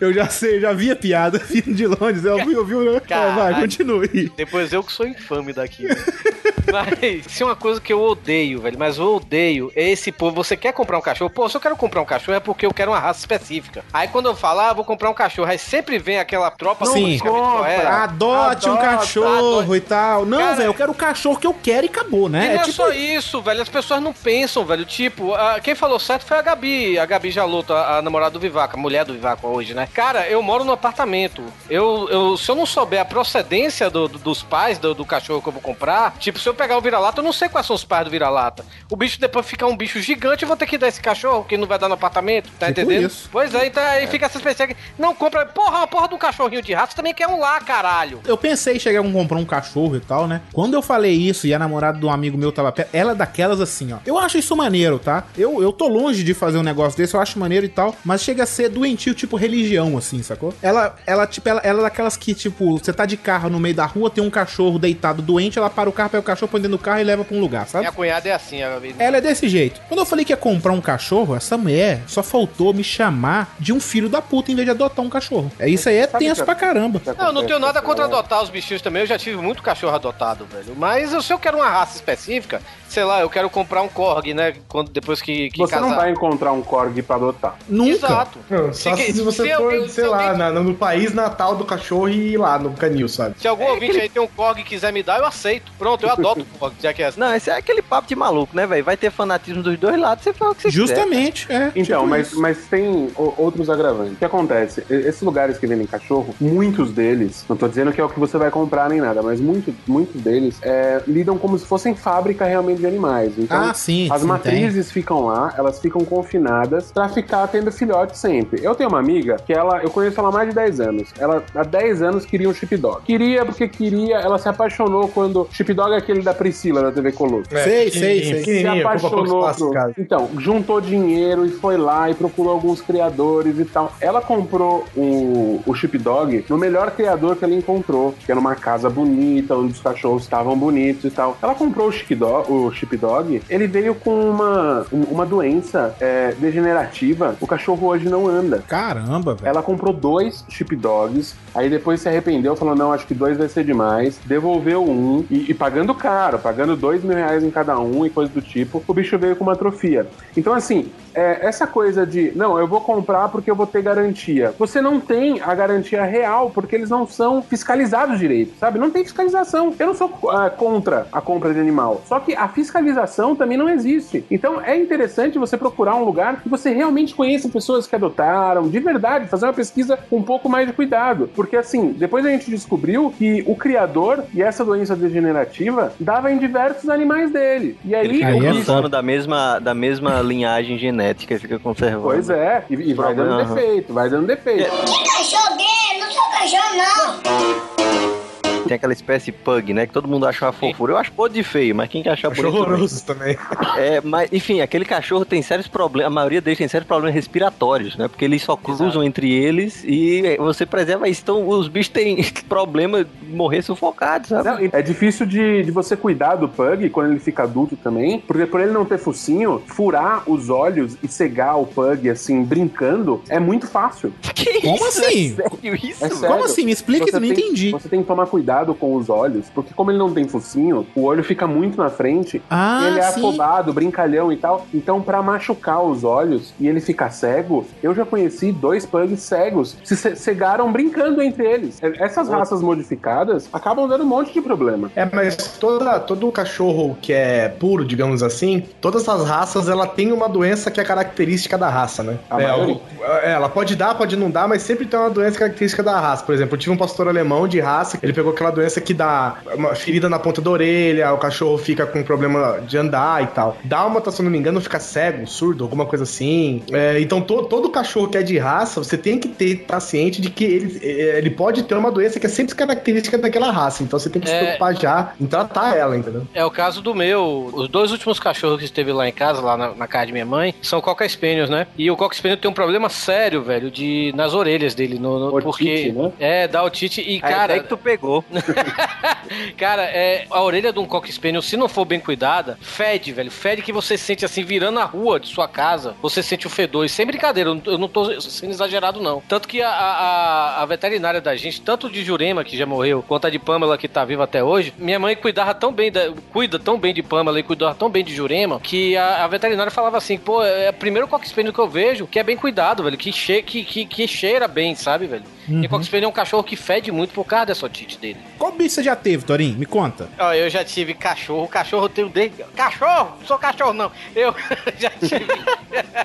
Eu já sei, já vi a piada vindo de longe. Eu vi, eu vi. Vai, continue. Depois eu que sou infame daqui. né? Mas se uma coisa que eu odeio, velho, mas eu odeio é esse povo. Você quer comprar um cachorro? Pô, se eu quero comprar um cachorro é porque eu quero uma raça específica. Aí quando eu falo, ah, vou comprar um cachorro, aí sempre vem aquela tropa Sim. politicamente correta. Adote um cachorro e tal. Não, Cara, velho, eu quero o cachorro que eu quero e acabou, E né? não é, É tipo. só isso, velho. As pessoas não pensam, velho. Tipo, a- quem falou certo foi a Gabi. A Gabi Jaloto, a, a namorada do Vivaco, a mulher do Vivaco hoje, né? Cara, eu moro no apartamento. Eu, eu, se eu não souber a procedência do- do- dos pais do, do cachorro que eu vou comprar, tipo, se eu pegar o vira-lata, eu não sei quais são os pais do vira-lata. O bicho depois ficar um bicho gigante, eu vou ter que dar esse cachorro que não vai dar no apartamento, tá Tipo entendendo? isso. Pois é, então aí fica essa espécie que não compra. Porra, uma porra de um cachorrinho de raça também quer um lá, caralho. Eu pensei em chegar a comprar um cachorro e tal, né? Quando eu falei isso e a namorada de um amigo meu tava perto, ela é daquelas assim, ó. Eu acho isso maneiro, tá? Eu, eu tô longe de fazer um negócio desse, eu acho maneiro e tal, mas chega a ser doentio, tipo religião, assim, sacou? Ela, ela tipo, ela, ela é daquelas que, tipo, você tá de carro no meio da rua, tem um cachorro deitado doente, ela para o carro, pega o cachorro, põe dentro do carro e leva pra um lugar, sabe? Minha cunhada é assim, a Gabi. Ela é desse jeito. Quando eu falei que ia comprar um cachorro, essa mulher só faltou me chamar de um filho da puta em vez de adotar um cachorro. É isso aí, é Sabe tenso que- pra caramba. Não, eu não tenho nada contra adotar os bichinhos também. Eu já tive muito cachorro adotado, velho. Mas se eu quero uma raça específica, sei lá, eu quero comprar um Korg, né? Quando, depois que, que Você não casar. vai encontrar um Korg pra adotar. Nunca. Exato. Não, só Se- se, você se for, sei se lá, na- no país natal do cachorro e ir lá no canil, sabe? Se algum ouvinte aí tem um Korg e quiser me dar, eu aceito. Pronto, eu adoto o Korg, já que é assim. Não, esse é aquele papo de maluco, né, velho? Vai ter fanatismo dos dois lados, você fala o que você Justamente, é. Então, tipo mas, isso. mas tem o- outros agravantes. O que acontece? Esses lugares que vendem cachorro, muitos deles, não tô dizendo que é o que você vai comprar nem nada, mas muitos, muitos deles é, lidam como se fossem fábrica realmente de animais. Então, Ah, sim, as sim, matrizes quiam lá, elas ficam confinadas pra ficar tendo filhote sempre. Eu tenho uma amiga que ela, eu conheço ela há mais de 10 anos. Ela há 10 anos queria um chipdog. Queria porque queria, ela se apaixonou quando. Chipdog é aquele da Priscila da TV Colosso. Sei, sei, sei. Se apaixonou. espaço casa. Então, juntou dinheiro e foi lá e procurou alguns criadores e tal. Ela comprou o, o Chipdog no melhor criador que ela encontrou, que era uma casa bonita, onde os cachorros estavam bonitos e tal. Ela comprou o Chipdog, o Chipdog ele veio com uma, um- uma doença é, degenerativa. O cachorro hoje não anda. Caramba, velho. Ela comprou dois Chipdogs, aí depois se arrependeu, falou: não, acho que dois vai ser demais. Devolveu um, e, e pagando caro, pagando dois mil reais em cada um e coisa do tipo. O bicho veio com uma atrofia. Então, assim, é, essa coisa de, não, eu vou comprar porque eu vou ter garantia. Você não tem a garantia real porque eles não são fiscalizados direito, sabe? Não tem fiscalização. Eu não sou ah, contra a compra de animal. Só que a fiscalização também não existe. Então é interessante você procurar um lugar que você realmente conheça pessoas que adotaram, de verdade, fazer uma pesquisa com um pouco mais de cuidado. Porque assim, depois a gente descobriu que o criador e essa doença degenerativa dava em diversos animais dele. E aí, Ele fica usando da mesma, da mesma linhagem genética e fica conservando. Pois é, e, e vai dando Aham. defeito, vai dando defeito. Cachorro gay, não sou cachorro não. Tem aquela espécie pug, né? Que todo mundo acha uma fofura. Eu acho podre de feio, mas quem que acha bonito... horroroso também. É, mas, enfim, aquele cachorro tem sérios problemas, a maioria deles tem sérios problemas respiratórios, né? Porque eles só cruzam entre eles e você preserva isso. Então, os bichos têm problema de morrer sufocados, sabe? Não, é difícil de, de você cuidar do pug quando ele fica adulto também, porque por ele não ter focinho, furar os olhos e cegar o pug assim, brincando, é muito fácil. Que Como isso? assim? É sério isso? É velho? sério. Como assim? Me explica Você isso, eu não tem- entendi. Você tem que tomar cuidado com os olhos, porque como ele não tem focinho, o olho fica muito na frente, Ah, ele é sim. afobado, brincalhão e tal. Então, pra machucar os olhos e ele ficar cego, eu já conheci dois pugs cegos, se ce- cegaram brincando entre eles. Essas raças modificadas acabam dando um monte de problema. É, mas toda, todo cachorro que é puro, digamos assim, todas as raças, ela tem uma doença que é característica da raça, né? A É, o- é, ela pode dar, pode não dar, mas sempre tem uma doença característica da raça. Por exemplo, eu tive um pastor alemão de raça, ele pegou aquela doença que dá uma ferida na ponta da orelha, o cachorro fica com problema de andar e tal. Dálmata, se eu não me engano, fica cego, surdo, alguma coisa assim. É, então, to- todo cachorro que é de raça, você tem que ter tá ciente de que ele, é, ele pode ter uma doença que é sempre característica daquela raça. Então, você tem que se É. preocupar já em tratar ela, entendeu? É o caso do meu. Os dois últimos cachorros que esteve lá em casa, lá na, na casa de minha mãe, são Cocker Spaniels, né? E o Cocker Spaniel tem um problema sério, velho, de nas orelhas dele, no, no- porque né? é dá otite e Aí cara, até que tu pegou. Cara, é, a orelha de um cocker spaniel, se não for bem cuidada, fede, velho. Fede que você sente assim, virando a rua de sua casa, você sente o fedor. E sem brincadeira, eu não- tô sendo exagerado, não. Tanto que a, a, a veterinária da gente, tanto de Jurema, que já morreu, quanto a de Pamela, que tá viva até hoje, minha mãe cuidava tão bem, da- cuida tão bem de Pamela e cuidava tão bem de Jurema, que a, a veterinária falava assim, pô, é o primeiro cocker spaniel que eu vejo que é bem cuidado, velho, que, che que, que, que cheira bem, sabe, velho? Uhum. E spaniel é um cachorro que fede muito por causa dessa otite dele. Qual bicho você já teve, Torinho? Me conta. Ó, eu já tive cachorro, cachorro eu tenho desde. Cachorro! Não sou cachorro, não. Eu já tive.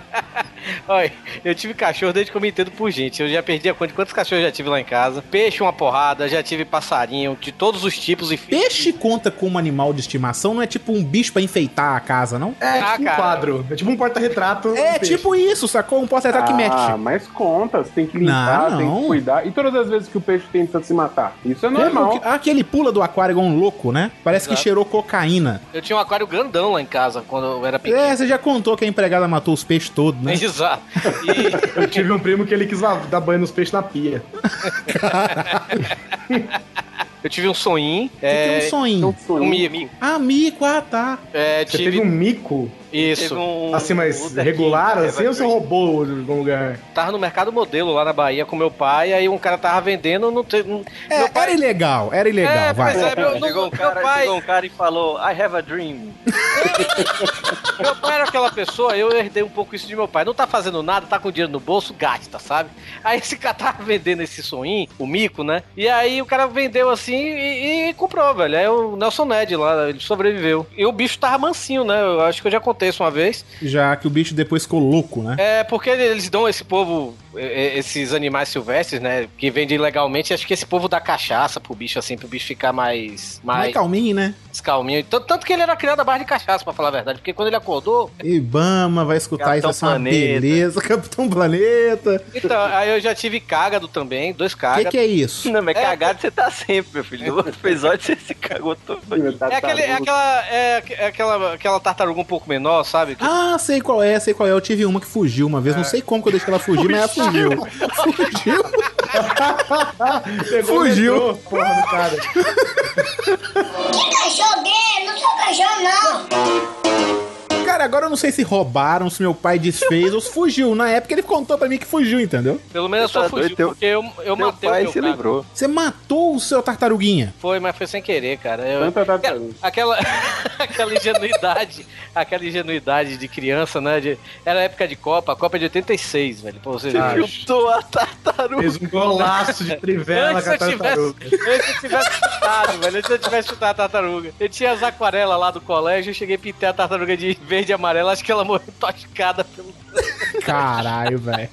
Olha, eu tive cachorro desde que eu me entendo por gente. Eu já perdi a conta de quantos cachorros eu já tive lá em casa. Peixe, uma porrada, já tive passarinho, de todos os tipos e Peixe conta como animal de estimação? Não é tipo um bicho pra enfeitar a casa, não? É Ah, tipo um cara. quadro. É tipo um porta-retrato. É um tipo isso, sacou? Um porta-retrato que Ah, mete. mas conta, você tem que limpar, Não, tem não. que cuidar. E todas as vezes que o peixe tenta se matar. Isso é normal. que- Ah, que ele pula do aquário igual um louco, né? Parece que Exato. cheirou cocaína. Eu tinha um aquário grandão lá em casa quando eu era pequeno. É, você já contou que a empregada matou os peixes todos, né? Exato. Eu tive um primo que ele quis dar banho nos peixes na pia. Eu tive um sonhinho. que é um sonhinho? Um mico. Ah, mico, ah, tá. É, Você tive... teve um mico? Isso. Teve um- Assim, mas regular, King, assim, ou você roubou de algum lugar? Tava no mercado modelo lá na Bahia com meu pai, aí um cara tava vendendo, não te... não- É, meu pai... Era ilegal, era ilegal, É, vai. é, meu, Chegou um, meu cara, pai... chegou um cara e falou, I have a dream. Meu pai era aquela pessoa, eu herdei um pouco isso de meu pai. Não tá fazendo nada, tá com dinheiro no bolso, gasta, sabe? Aí esse cara tava vendendo esse soninho, o mico, né? E aí o cara vendeu assim e, e comprou, velho. Aí o Nelson Ned lá, ele sobreviveu. E o bicho tava mansinho, né? Eu acho que eu já contei isso uma vez. Já que o bicho depois ficou louco, né? É, porque eles dão esse povo, esses animais silvestres, né? Que vendem legalmente. Acho que esse povo dá cachaça pro bicho, assim, pro bicho ficar mais. Mais mais calminho, né? calminho. Tanto, tanto que ele era criado à base de cachaça, pra falar a verdade. Porque quando ele acordou, Ibama vai escutar Capitão isso, Planeta. beleza. Capitão Planeta. Então, aí eu já tive cágado também, dois O que, que é isso? Não, mas É, cagado você tá sempre, meu filho. No outro episódio você se cagou todo. É, aquele, é aquela, é, é aquela, aquela tartaruga um pouco menor, sabe? Que- Ah, sei qual é, sei qual é. Eu tive uma que fugiu uma vez. Não sei como que eu deixei ela fugir, mas ela fugiu. fugiu. Pegou Fugiu. metrô, porra do cara. Que cachorro gay? Não sou cachorro, não. Cara, agora eu não sei se roubaram, se meu pai desfez ou se fugiu. Na época ele contou pra mim que fugiu, entendeu? Pelo menos só Tá fugiu, doido, teu- porque eu, eu matei o pai meu se cara. livrou. Você matou o seu tartaruguinha. Foi, mas foi sem querer, cara. Eu- Tanta tartaruga. aquela, aquela ingenuidade, aquela ingenuidade de criança, né? de- era época de Copa, a Copa é de 86, velho. Pra você chutou a tartaruga. Fez um golaço de trivela com a eu, tivesse, tartaruga. antes eu tivesse chutado, velho. Antes eu tivesse chutado a tartaruga. Eu tinha as aquarelas lá do colégio, eu cheguei a pintar a tartaruga de verde e amarelo, acho que ela morreu toscada pelo. Caralho, velho.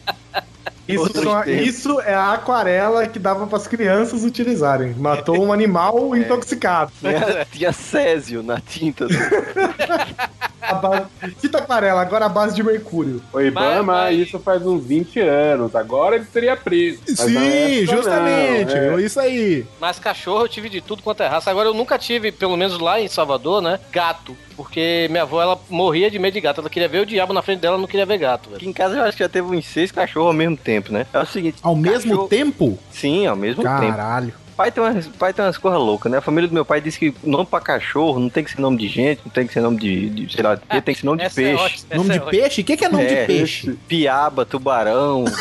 Isso, isso é a aquarela que dava pras crianças utilizarem. Matou um animal intoxicado. Tinha, tinha Césio na tinta. do- A base... Fita aquarela, agora a base de mercúrio. O Ibama, Mas- isso faz uns 20 anos. Agora ele seria preso. Sim, época justamente. não, é. Isso aí. Mas cachorro eu tive de tudo quanto é raça. Agora eu nunca tive, pelo menos lá em Salvador, né? Gato. Porque minha avó, ela morria de medo de gato. Ela queria ver o diabo na frente dela, não queria ver gato, velho. Aqui em casa eu acho que já teve uns seis cachorros ao mesmo tempo, né? É o seguinte. Ao mesmo cachorro- tempo? Sim, ao mesmo tempo. Caralho. Pai tem, umas, pai tem umas coisas loucas, né? A família do meu pai disse que nome pra cachorro não tem que ser nome de gente, não tem que ser nome de, de sei lá, quê, tem que ser nome de é peixe. ótima, essa Nome é de peixe? O que, que é nome É, de peixe? Piaba, tubarão.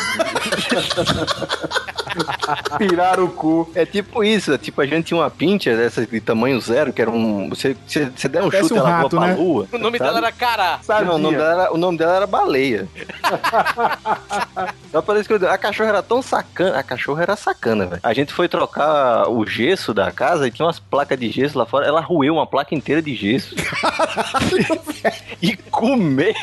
Pirarucu. É tipo isso, é tipo a gente tinha uma pincha dessa de tamanho zero, que era um. Você, você, você der um Parece chute, um ela rato, voa né? pra lua. O nome sabe? dela era Cará. Não, o nome, dela era, o nome dela era baleia. Só por isso que eu, a cachorra era tão sacana. A cachorra era sacana, velho. A gente foi trocar o gesso da casa e tinha umas placas de gesso lá fora. Ela roeu uma placa inteira de gesso. e comeu.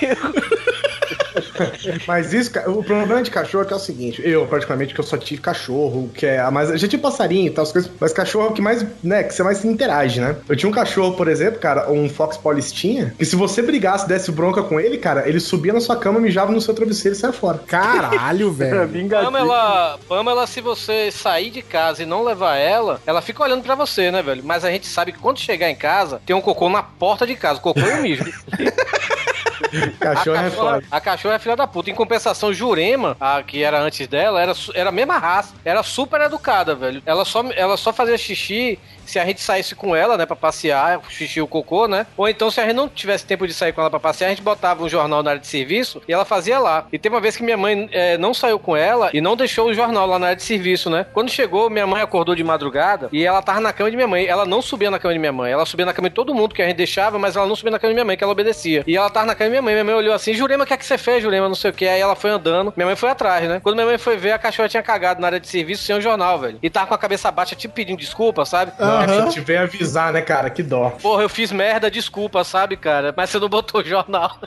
Mas isso, o problema de cachorro é que é o seguinte, eu, particularmente, que eu só tive cachorro, que é a mais. Eu já tive passarinho e tal, as coisas, mas cachorro é o que mais, né, que você mais interage, né? Eu tinha um cachorro, por exemplo, cara, um Fox Paulistinha, que se você brigasse, desse bronca com ele, cara, ele subia na sua cama, mijava no seu travesseiro e saia fora. Caralho, É velho. Pamela, Pamela, se você sair de casa e não levar ela, ela fica olhando pra você, né, velho? Mas a gente sabe que quando chegar em casa, tem um cocô na porta de casa. Cocô e um mijo. Cachorro a é cachorra, foda. a cachorra é filha da puta. Em compensação, Jurema, a que era antes dela, era, era a mesma raça. Era super educada, velho. Ela só, ela só fazia xixi se a gente saísse com ela, né, pra passear, xixi o cocô, né? Ou então, se a gente não tivesse tempo de sair com ela pra passear, a gente botava um jornal na área de serviço e ela fazia lá. E teve uma vez que minha mãe eh, não saiu com ela e não deixou o jornal lá na área de serviço, né? Quando chegou, minha mãe acordou de madrugada e ela tava na cama de minha mãe. Ela não subia na cama de minha mãe, ela subia na cama de todo mundo que a gente deixava, mas ela não subia na cama de minha mãe, que ela obedecia. E ela tava na cama de minha mãe. Minha mãe olhou assim: Jurema, o que é que você fez, Jurema? Não sei o que. Aí ela foi andando. Minha mãe foi atrás, né? Quando minha mãe foi ver, a cachorra tinha cagado na área de serviço sem o jornal, velho. E tava com a cabeça baixa, tipo pedindo desculpa, sabe? Nossa, te veio avisar, né, cara? Que dó. Porra, eu fiz merda, desculpa, sabe, cara? Mas você não botou jornal.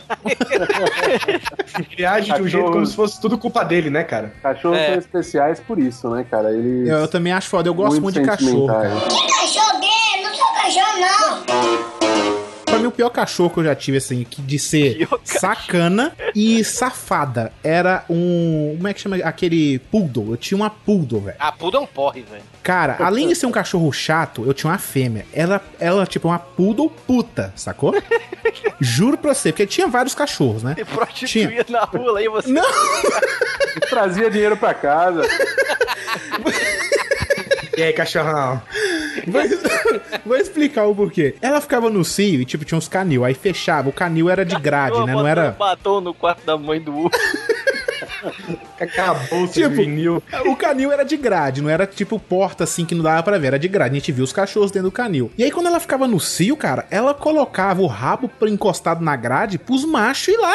Ele age de um jeito como se fosse tudo culpa dele, né, cara? Cachorros É. são especiais por isso, né, cara? Eles. Eu, eu também acho foda, eu gosto muito, de cachorro. cara. sentimentais. Cachorro gay, não sou cachorro não. Mim, o pior cachorro que eu já tive, assim, que de ser sacana e safada, era um. Como é que chama? Aquele poodle. Eu tinha uma poodle, velho. A puda é um porre, velho. Cara, além de ser um cachorro chato, eu tinha uma fêmea. Ela, ela tipo, uma poodle puta, sacou? Juro pra você, porque tinha vários cachorros, né? Prostituía na rua aí você. Não! Trazia dinheiro pra casa. E aí, cachorrão? Vou, vou explicar o porquê. Ela ficava no cio e, tipo, tinha uns canil. Aí fechava. O canil era de grade, né? Não era. Batom no quarto da mãe do urso. Acabou Tipo, de vinil. o canil era de grade, não era tipo porta assim que não dava pra ver, era de grade. A gente viu os cachorros dentro do canil. E aí, quando ela ficava no cio, cara, ela colocava o rabo encostado na grade pros machos ir lá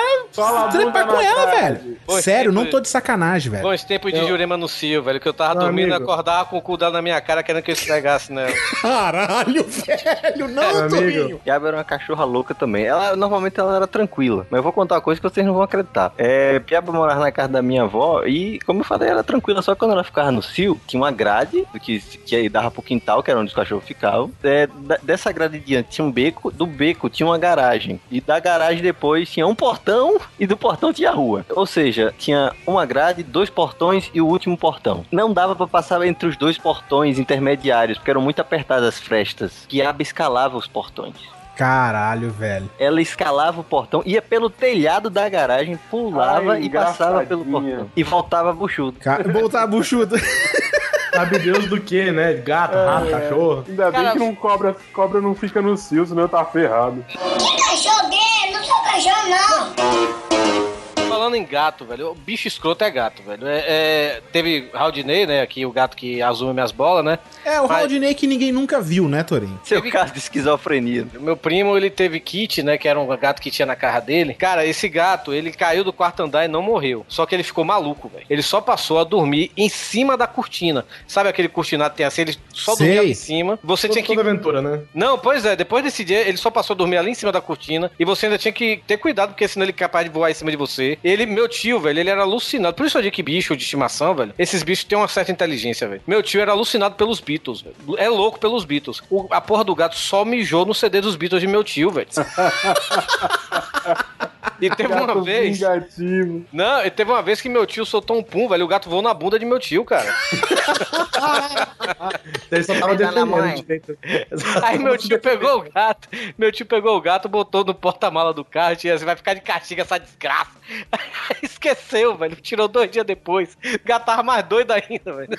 trepar com ela, grade. velho. Pô, Sério, não tô de sacanagem, velho. Bons tempos de Eu- Jurema no cio, velho. Que eu tava dormindo amigo. acordava com o cu dela na minha cara, querendo que eu esfregasse nela. Caralho, velho, não, Torinho. amigo. Piaba era uma cachorra louca também. Ela normalmente ela era tranquila, mas eu vou contar uma coisa que vocês não vão acreditar. É, Piaba morava na casa da minha avó e, como eu falei, era tranquila, só quando ela ficava no cio, tinha uma grade que, que aí dava pro quintal, que era onde os cachorros ficavam. É, dessa grade diante tinha um beco, do beco tinha uma garagem. E da garagem depois tinha um portão e do portão tinha a rua. Ou seja, tinha uma grade, dois portões e o último portão. Não dava pra passar entre os dois portões intermediários, porque eram muito apertadas as frestas. Que aba escalava os portões. Caralho, velho. Ela escalava o portão, ia pelo telhado da garagem, pulava Ai, e passava pelo portão. E voltava buchudo. Ca... Voltar buchudo. Sabe Deus do que, né? Gato, rato, cachorro. Ainda bem Cara, que não cobra, cobra não fica no cio, senão tá ferrado. Cachorro gay, não sou cachorro não. Falando em gato, velho, o bicho escroto é gato, velho. É, é, teve Haldinei, né? Aqui o gato que azuma minhas bolas, né? É, o Mas- Haldinei que ninguém nunca viu, né, Torinho? Seu caso de esquizofrenia. O Meu primo, ele teve kit, né? Que era um gato que tinha na casa dele. Cara, esse gato, ele caiu do quarto andar e não morreu. Só que ele ficou maluco, velho. Ele só passou a dormir em cima da cortina. Sabe aquele cortinado que tem assim? Ele só Sei. dormia ali em cima. Você tinha que. Toda aventura, né? Não, pois é, depois desse dia, ele só passou a dormir ali em cima da cortina. E você ainda tinha que ter cuidado, porque senão ele é capaz de voar em cima de você. Ele, meu tio, velho, ele era alucinado. Por isso eu digo que bicho de estimação, velho, esses bichos têm uma certa inteligência, velho. Meu tio era alucinado pelos Beatles, velho. É louco pelos Beatles. O- a porra do gato só mijou no CD dos Beatles de meu tio, velho. E teve uma Gato vez. vingativo. Não, e teve uma vez que meu tio soltou um pum, velho. O gato voou na bunda de meu tio, cara. Ele só tava defendendo. Aí meu tio pegou o gato, meu tio pegou o gato, botou no porta-mala do carro, tinha assim, vai ficar de castigo essa desgraça. Esqueceu, velho, tirou dois dias depois. O gato tava mais doido ainda, velho.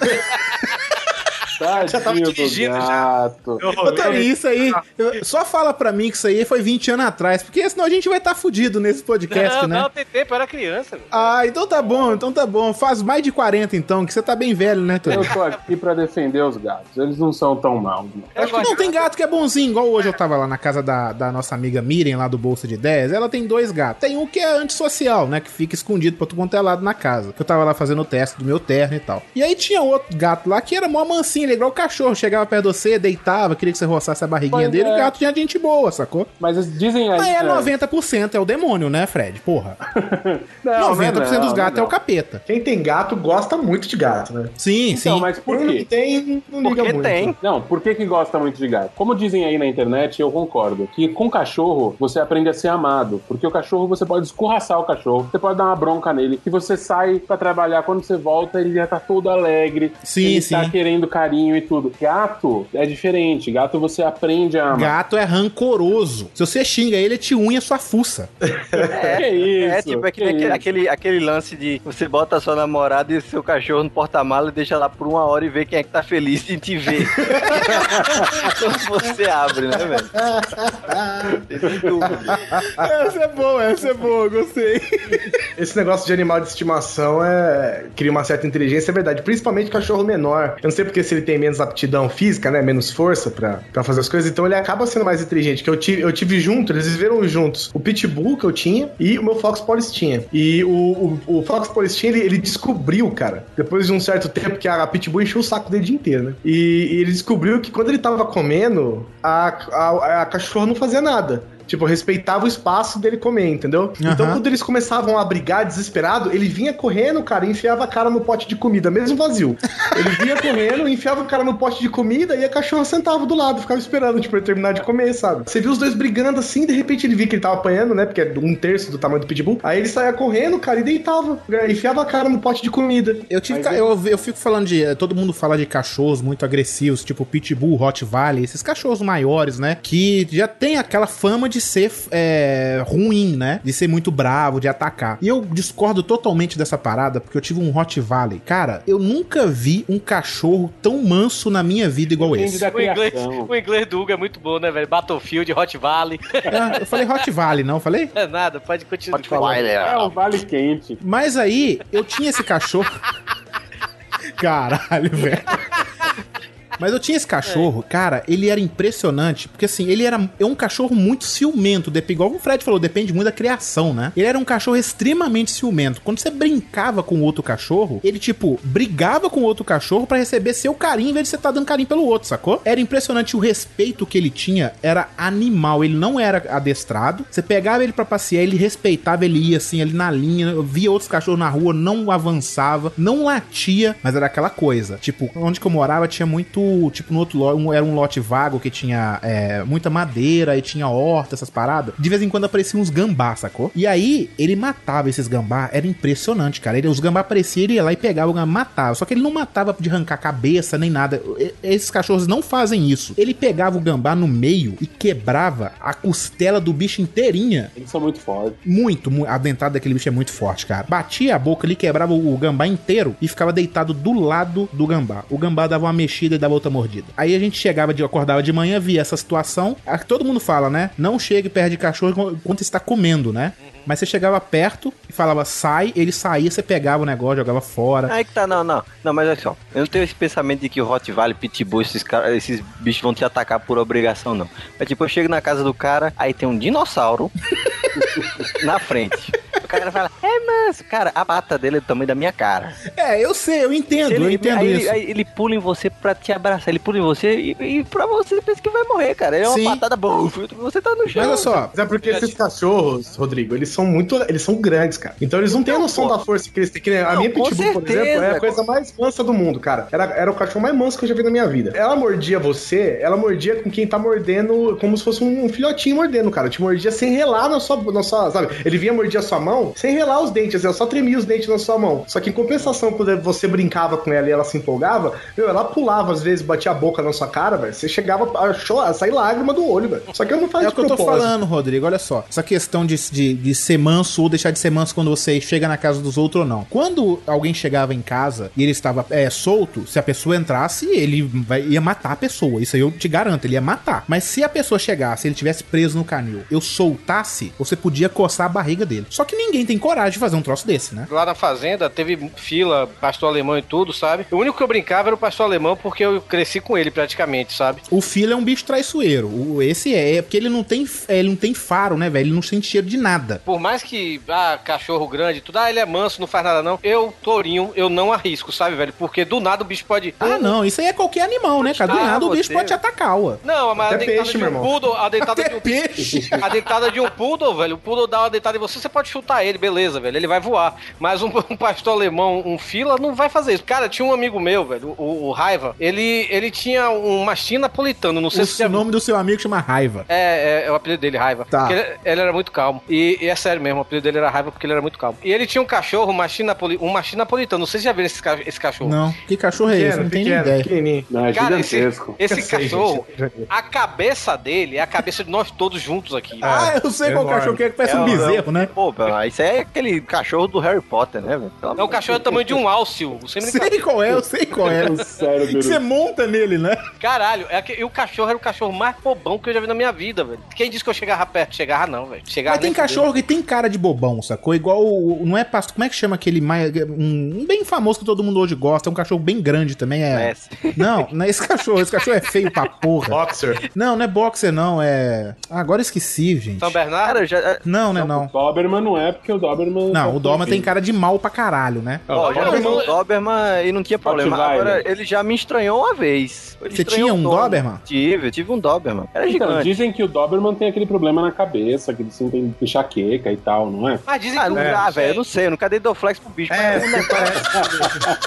Tadinho Já tava do dirigindo, já. gato. Eu Ô, Torinho, isso aí, eu- só fala pra mim que isso aí foi 20 anos atrás, porque senão a gente vai estar fudido nesse podcast, não, né? não, tem tempo, eu era criança, velho. Ah, então tá bom, então tá bom. Faz mais de 40 então, que você tá bem velho, né, Torinho? Eu tô aqui pra defender os gatos. Eles não são tão maus. Não. Eu Acho que não, tem gato que é bonzinho. Igual hoje eu tava lá na casa da, da nossa amiga Miriam, lá do Bolsa de 10. Ela tem dois gatos. Tem um que é antissocial, né? Que fica escondido pra tu quanto é lado na casa. Que eu tava lá fazendo o teste do meu terno e tal. E aí tinha outro gato lá que era mó mansinho, ele é igual o cachorro. Chegava perto de você, deitava, queria que você roçasse a barriguinha Pois dele. é. O gato tinha gente boa, sacou? Mas dizem aí. Mas é é, 90%, é o demônio, né, Fred? Porra. Não, 90% não é dos gatos não é o capeta. Quem tem gato gosta muito de gato, né? Sim, Então, sim. mas por quê? tem, não liga Porque muito. tem. Não, por que que gosta muito de gato? Como dizem aí na internet, eu concordo, que com cachorro você aprende a ser amado, porque o cachorro você pode escorraçar o cachorro, você pode dar uma bronca nele, que você sai pra trabalhar, quando você volta ele já tá todo alegre, Sim, ele sim. tá querendo carinho, carinho e tudo. Gato é diferente. Gato você aprende a amar. Gato é rancoroso. Se você xinga ele, ele te unha sua fuça. É, Que isso, é tipo que aquele, aquele, isso. aquele, aquele lance de você bota sua namorada e seu cachorro no porta-mala e deixa lá por uma hora e vê quem é que tá feliz em te ver. Quando você abre, né, velho? Essa é boa, essa é boa, gostei. Esse negócio de animal de estimação é cria uma certa inteligência, é verdade. Principalmente cachorro menor. Eu não sei porque se ele tem menos aptidão física, né? Menos força pra fazer as coisas, então ele acaba sendo mais inteligente. Que eu tive, eu tive junto, eles viveram juntos. O Pitbull que eu tinha e o meu Fox Police tinha. E o, o, o Fox Police tinha, ele, ele descobriu, cara, depois de um certo tempo que a Pitbull encheu o saco dele o dia inteiro, né? E, e ele descobriu que quando ele tava comendo, a, a, a cachorra não fazia nada. Tipo, respeitava o espaço dele comer, entendeu? Então, Aham. quando eles começavam a brigar desesperado, ele vinha correndo, cara, e enfiava a cara no pote de comida, mesmo vazio. Ele vinha correndo, enfiava o cara no pote de comida e a cachorra sentava do lado, ficava esperando, tipo, ele terminar de comer, sabe? Você viu os dois brigando assim, de repente ele via que ele tava apanhando, né? Porque é um terço do tamanho do pitbull. Aí ele saía correndo, cara, e deitava, enfiava a cara no pote de comida. Eu, tive, ca- eu, eu fico falando de. eh, Todo mundo fala de cachorros muito agressivos, tipo Pitbull, Rottweiler, esses cachorros maiores, né? Que já tem aquela fama de ser é, ruim, né? De ser muito bravo, de atacar. E eu discordo totalmente dessa parada, porque eu tive um Rottweiler. Cara, eu nunca vi um cachorro tão manso na minha vida igual esse. O inglês, o inglês do Hugo é muito bom, né, velho? Battlefield, Hot Valley. Ah, eu falei Rottweiler, não? Falei? É nada, pode continuar. É o vale quente. Mas aí, eu tinha esse cachorro. Caralho, velho. Mas eu tinha esse cachorro, cara, ele era impressionante, porque assim, ele era é um cachorro muito ciumento, igual o Fred falou, depende muito da criação, né? Ele era um cachorro extremamente ciumento. Quando você brincava com outro cachorro, ele, tipo, brigava com outro cachorro pra receber seu carinho, em vez de você estar dando carinho pelo outro, sacou? Era impressionante o respeito que ele tinha, era animal, ele não era adestrado. Você pegava ele pra passear, ele respeitava, ele ia assim, ali na linha, eu via outros cachorros na rua, não avançava, não latia, mas era aquela coisa. Tipo, onde que eu morava tinha muito, tipo, no outro lote, um, era um lote vago que tinha é, muita madeira e tinha horta, essas paradas. De vez em quando apareciam uns gambá, sacou? E aí, ele matava esses gambá, era impressionante, cara. Ele, os gambá apareciam, ele ia lá e pegava o gambá, matava. Só que ele não matava de arrancar a cabeça, nem nada. Esses cachorros não fazem isso. Ele pegava o gambá no meio e quebrava a costela do bicho inteirinha. Eles são muito fortes. Muito, mu- a dentada daquele bicho é muito forte, cara. Batia a boca ali, quebrava o, o gambá inteiro e ficava deitado do lado do gambá. O gambá dava uma mexida e dava outra mordida. Aí a gente chegava, de, acordava de manhã, via essa situação. Todo mundo fala, né? Não chegue perto de cachorro enquanto está comendo, né? Mas você chegava perto e falava sai, ele saía, você pegava o negócio, jogava fora. Aí que tá, não, não. Não, mas olha só. Eu não tenho esse pensamento de que o Rottweiler, Pitbull, esses, caras- esses bichos vão te atacar por obrigação, não. É tipo, eu chego na casa do cara, aí tem um dinossauro na frente. O cara fala, é manso. Cara, a pata dele é do tamanho da minha cara. É, eu sei, eu entendo, eu entendo aí, isso. Aí ele pula em você pra te abraçar, ele pula em você e, e pra você pensa que vai morrer, cara. Ele é uma Sim. patada boa, você tá no chão. Mas olha só, é porque esses cachorros, Rodrigo, eles são muito. Eles são grandes, cara. Então eles não têm a noção da força que eles têm. Que nem a Não, minha Pitbull, por certeza, exemplo, é a coisa mais mansa do mundo, cara. Era, era o cachorro mais manso que eu já vi na minha vida. Ela mordia você, ela mordia com quem tá mordendo, como se fosse um filhotinho mordendo, cara. Te mordia sem relar na sua, na sua. Sabe? Ele vinha mordir a sua mão sem relar os dentes, ela só tremia os dentes na sua mão. Só que em compensação, quando você brincava com ela e ela se empolgava, meu, ela pulava às vezes, batia a boca na sua cara, velho. Você chegava a chorar, a sair lágrima do olho, velho. Só que eu não fazia É o que eu tô falando, Rodrigo. Olha só. Essa questão de, de, de ser manso ou deixar de ser manso quando você chega na casa dos outros ou não. Quando alguém chegava em casa e ele estava é, solto, se a pessoa entrasse, ele vai- ia matar a pessoa. Isso aí eu te garanto, ele ia matar. Mas se a pessoa chegasse, ele tivesse preso no canil, eu soltasse, você podia coçar a barriga dele. Só que ninguém tem coragem de fazer um troço desse, né? Lá na fazenda teve fila, pastor alemão e tudo, sabe? O único que eu brincava era o pastor alemão porque eu cresci com ele praticamente, sabe? O filho é um bicho traiçoeiro. O, esse é, é porque ele não tem, ele não tem faro, né, velho? Ele não sente cheiro de nada. Por mais que, ah, cachorro grande, e tudo, ah, ele é manso, não faz nada não. Eu, tourinho, eu não arrisco, sabe, velho? Porque do nada o bicho pode. Ah, não, isso aí é qualquer animal, né, cara? Do Ah, nada o bicho você. pode te atacar, ué. Não, mas a Até dentada peixe, de um poodle, a dentada Até de um peixe. A dentada de um poodle, velho. O poodle dá uma dentada em você, você pode chutar ele, beleza, velho. ele vai voar. Mas um, um pastor alemão, um fila, não vai fazer isso. Cara, tinha um amigo meu, velho, o, o Raiva, ele, ele tinha um mastim napolitano, não sei se O você já nome do seu amigo chama Raiva. é, é, é o apelido dele, Raiva. Tá. Porque Ele, ele era muito calmo. E, e é sério mesmo, o apelido dele era Raiva porque ele era muito calmo. E ele tinha um cachorro, um mastim, napoli, um mastim napolitano. Não sei se já viram esse, ca- esse cachorro. Não, que cachorro é esse? Não tenho nem ideia. pequenininho. Não, é Cara, esse, gigantesco. esse Eu sei, cachorro, gente. a cabeça dele é a cabeça de nós todos juntos aqui. Ah, eu sei qual enorme. cachorro que é, que parece um É, bezerro, né? Pô, isso aí é aquele cachorro do Harry Potter, né, velho? É um cachorro do tamanho de um álceo. Você Sei qual é, eu sei qual é. Sério, Que você monta nele, né? Caralho, é que, e o cachorro era o cachorro mais bobão que eu já vi na minha vida, velho. Quem disse que eu chegava perto? Chegava não, velho. Chegava Mas tem cachorro que tem cara de bobão, sacou? Igual o. Não é pastor. Como é que chama aquele mais. Um, um bem famoso que todo mundo hoje gosta. É um cachorro bem grande também. É. Não, não é esse cachorro. Esse cachorro é feio pra porra. Boxer. Não, não é boxer, não. É. Ah, agora esqueci, gente. São Bernardo? Já. Não, não é não. Doberman não é, porque o Doberman... Não, o Doma tem cara de mal pra caralho, né? Ó, já tive um Doberman e não tinha problema. Agora, ele já me estranhou uma vez. Ele Você tinha um o dono. Doberman? Tive, eu tive um Doberman. Era Então, gigante. dizem que o Doberman tem aquele problema na cabeça, que ele tem enxaqueca e tal, não é? Mas dizem Ah, que não, o ah, velho, eu não sei, eu nunca dei Doflex pro bicho. É, mas-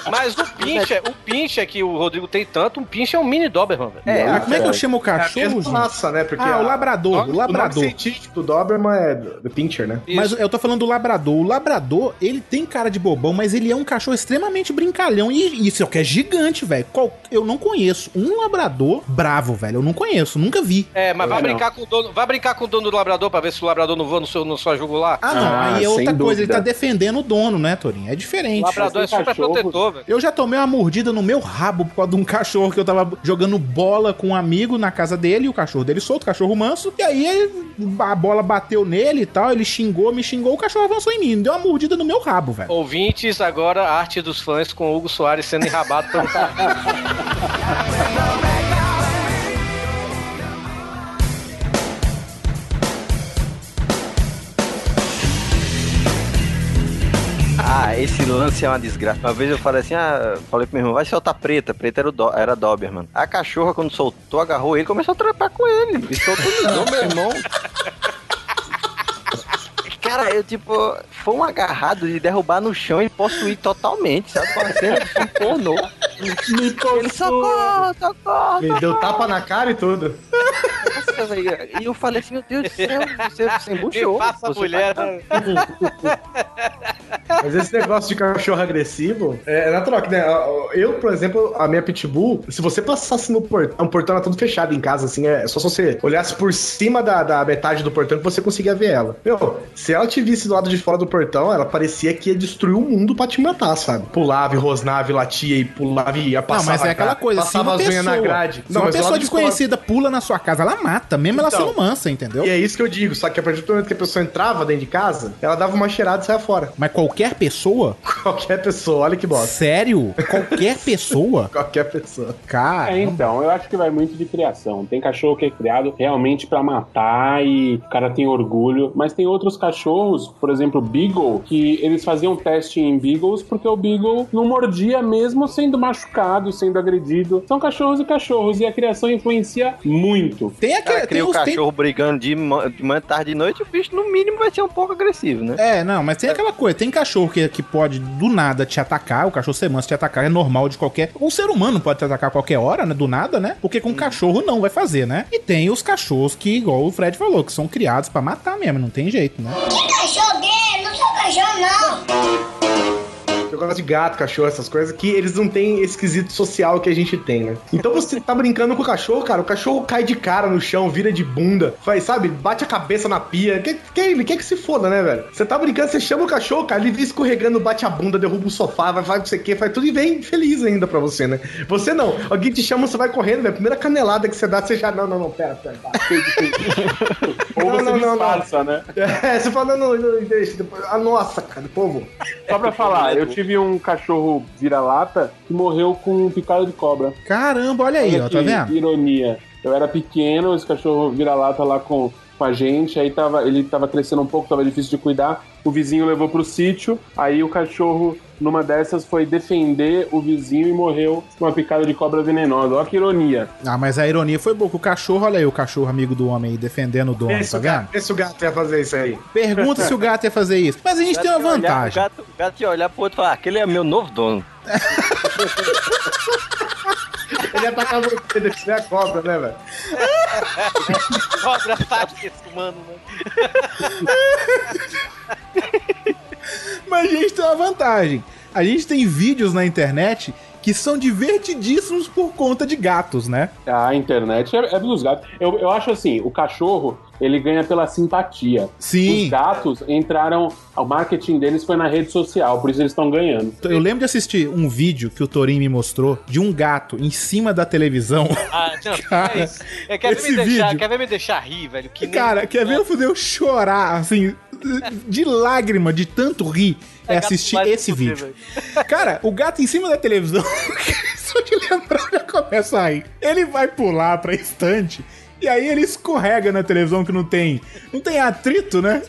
Mas o pincher, o pincher que o Rodrigo tem tanto, um pincher é um mini Doberman, velho. É, Ah, como é que eu chamo o É a cachorro, gente? raça, né? Porque Ah, o labrador, o labrador. científico do Doberman é do Pincher, né? Mas eu tô falando do labrador. O labrador, ele tem cara de bobão, mas ele é um cachorro extremamente brincalhão. E isso é o que é gigante, velho. Qual- Eu não conheço um labrador bravo, velho. Eu não conheço, nunca vi. É, mas vai Não. brincar com o dono, vai brincar com o dono do labrador pra ver se o labrador não voa no seu no sua jugular. Ah, não. Ah, aí é outra sem coisa. Ele dúvida. tá defendendo o dono, né, Torinho? É diferente. O labrador é super cachorro- protetor, velho. Eu já tomei uma mordida no meu rabo por causa de um cachorro que eu tava jogando bola com um amigo na casa dele, e o cachorro dele solto, cachorro manso. E aí ele- a bola bateu nele e tal, ele xingou, me xingou, o cachorro avançou em mim. Deu uma mordida no meu rabo, velho. Ouvintes, agora a arte dos fãs com o Hugo Soares sendo enrabado pelo Ah, esse lance é uma desgraça. Uma vez eu falei assim, ah, falei pro meu irmão, vai soltar preta. Preta era, o do, era Doberman. A cachorra, quando soltou, agarrou ele, começou a trepar com ele. E soltou meu irmão. Cara, eu tipo, foi um agarrado de derrubar no chão e possuir totalmente, sabe? De filme pornô. Ele socorro, socorro, Ele deu tapa na cara e tudo. Velho. E eu falei assim, meu Deus do céu, você, você embuchou. Me passa a mulher. tá- Mas esse negócio de cachorro agressivo é natural, que, né? Eu, por exemplo, a minha pitbull, se você passasse no portão, o portão era todo fechado em casa, assim, é só se você olhasse por cima da, da metade do portão que você conseguia ver ela. Meu, se ela te visse do lado de fora do portão, ela parecia que ia destruir o mundo pra te matar, sabe? Pulava e rosnava e latia e pulava e ia Não, passar. mas é aquela coisa, se uma passava as unhas pessoa, na grade. se uma mas do pessoa desconhecida pula na sua casa, ela mata, mesmo ela Então. sendo mansa, entendeu? E é isso que eu digo, só que a partir do momento que a pessoa entrava dentro de casa, ela dava uma cheirada e saia fora. Mas qualquer pessoa? Qualquer pessoa, olha que bosta. Sério? Qualquer pessoa? Qualquer pessoa. Cara. É, então, eu acho que vai muito de criação. Tem cachorro que é criado realmente pra matar e o cara tem orgulho, mas tem outros cachorros, por exemplo, Beagle, que eles faziam teste em Beagles porque o Beagle não mordia mesmo sendo machucado, sendo agredido. São cachorros e cachorros e a criação influencia muito. Tem O cara cria o cachorro brigando de, de manhã, tarde e noite, o bicho no mínimo vai ser um pouco agressivo, né? É, não, mas tem aquela coisa, tem cachorro que, que pode do nada te atacar, o cachorro ser manso te atacar, é normal de qualquer. Um ser humano pode te atacar a qualquer hora, né? Do nada, né? Porque com cachorro não vai fazer, né? E tem os cachorros que, igual o Fred falou, que são criados pra matar mesmo, não tem jeito, né? Que cachorro gay? Não sou cachorro, não. Eu gosto de gato, cachorro, essas coisas, que eles não têm esse quesito social que a gente tem, né? Então você tá brincando com o cachorro, cara, o cachorro cai de cara no chão, vira de bunda, faz, sabe, bate a cabeça na pia. Que, que ele quer que se foda, né, velho? Você tá brincando, você chama o cachorro, cara, ele vem escorregando, bate a bunda, derruba o sofá, vai, faz não sei o que, faz tudo e vem feliz ainda pra você, né? Você não. Alguém te chama, você vai correndo, velho. Primeira canelada que você dá, você já. Não, não, não, pera, pera. pera. Ou Não, você não, não, não. disfarça, né? É, você fala, não, não, não, deixa. Depois... Ah, nossa, cara, povo. Só pra falar, eu tive um cachorro vira-lata que morreu com picada de cobra. Caramba, olha aí, Olha ó, tá que vendo? Ironia. Eu era pequeno, esse cachorro vira-lata lá com com a gente, aí tava, ele tava crescendo um pouco, tava difícil de cuidar. O vizinho levou pro sítio, aí o cachorro, numa dessas, foi defender o vizinho e morreu com uma picada de cobra venenosa. Olha que ironia. Ah, mas a ironia foi boa. que O cachorro, olha aí, o cachorro amigo do homem aí, defendendo o dono, Esse tá o vendo? gato, esse o gato ia fazer isso aí. Pergunta se o gato ia fazer isso. Mas a gente tem uma ia olhar- vantagem. O gato, o gato ia olhar pro outro e falar, aquele é meu novo dono. Ele ia atacar você, descer a cobra, né, velho? Cobra esse humano, né? Mas a gente tem uma vantagem. A gente tem vídeos na internet que são divertidíssimos por conta de gatos, né? A internet é, é dos gatos. Eu, eu acho assim, o cachorro, ele ganha pela simpatia. Sim. Os gatos entraram, o marketing deles foi na rede social, por isso eles estão ganhando. Eu lembro de assistir um vídeo que o Torinho me mostrou de um gato em cima da televisão. Ah, não, Cara, é isso. É, quer, ver esse me deixar, vídeo- quer ver me deixar rir, velho? Que nem- Cara, quer ver eu fazer eu chorar, assim, de lágrima, de tanto rir, é, assistir esse vídeo. Cara, o gato em cima da televisão, só de lembrar já começa a rir. Ele vai pular pra estante, e aí ele escorrega na televisão que não tem, não tem atrito, né?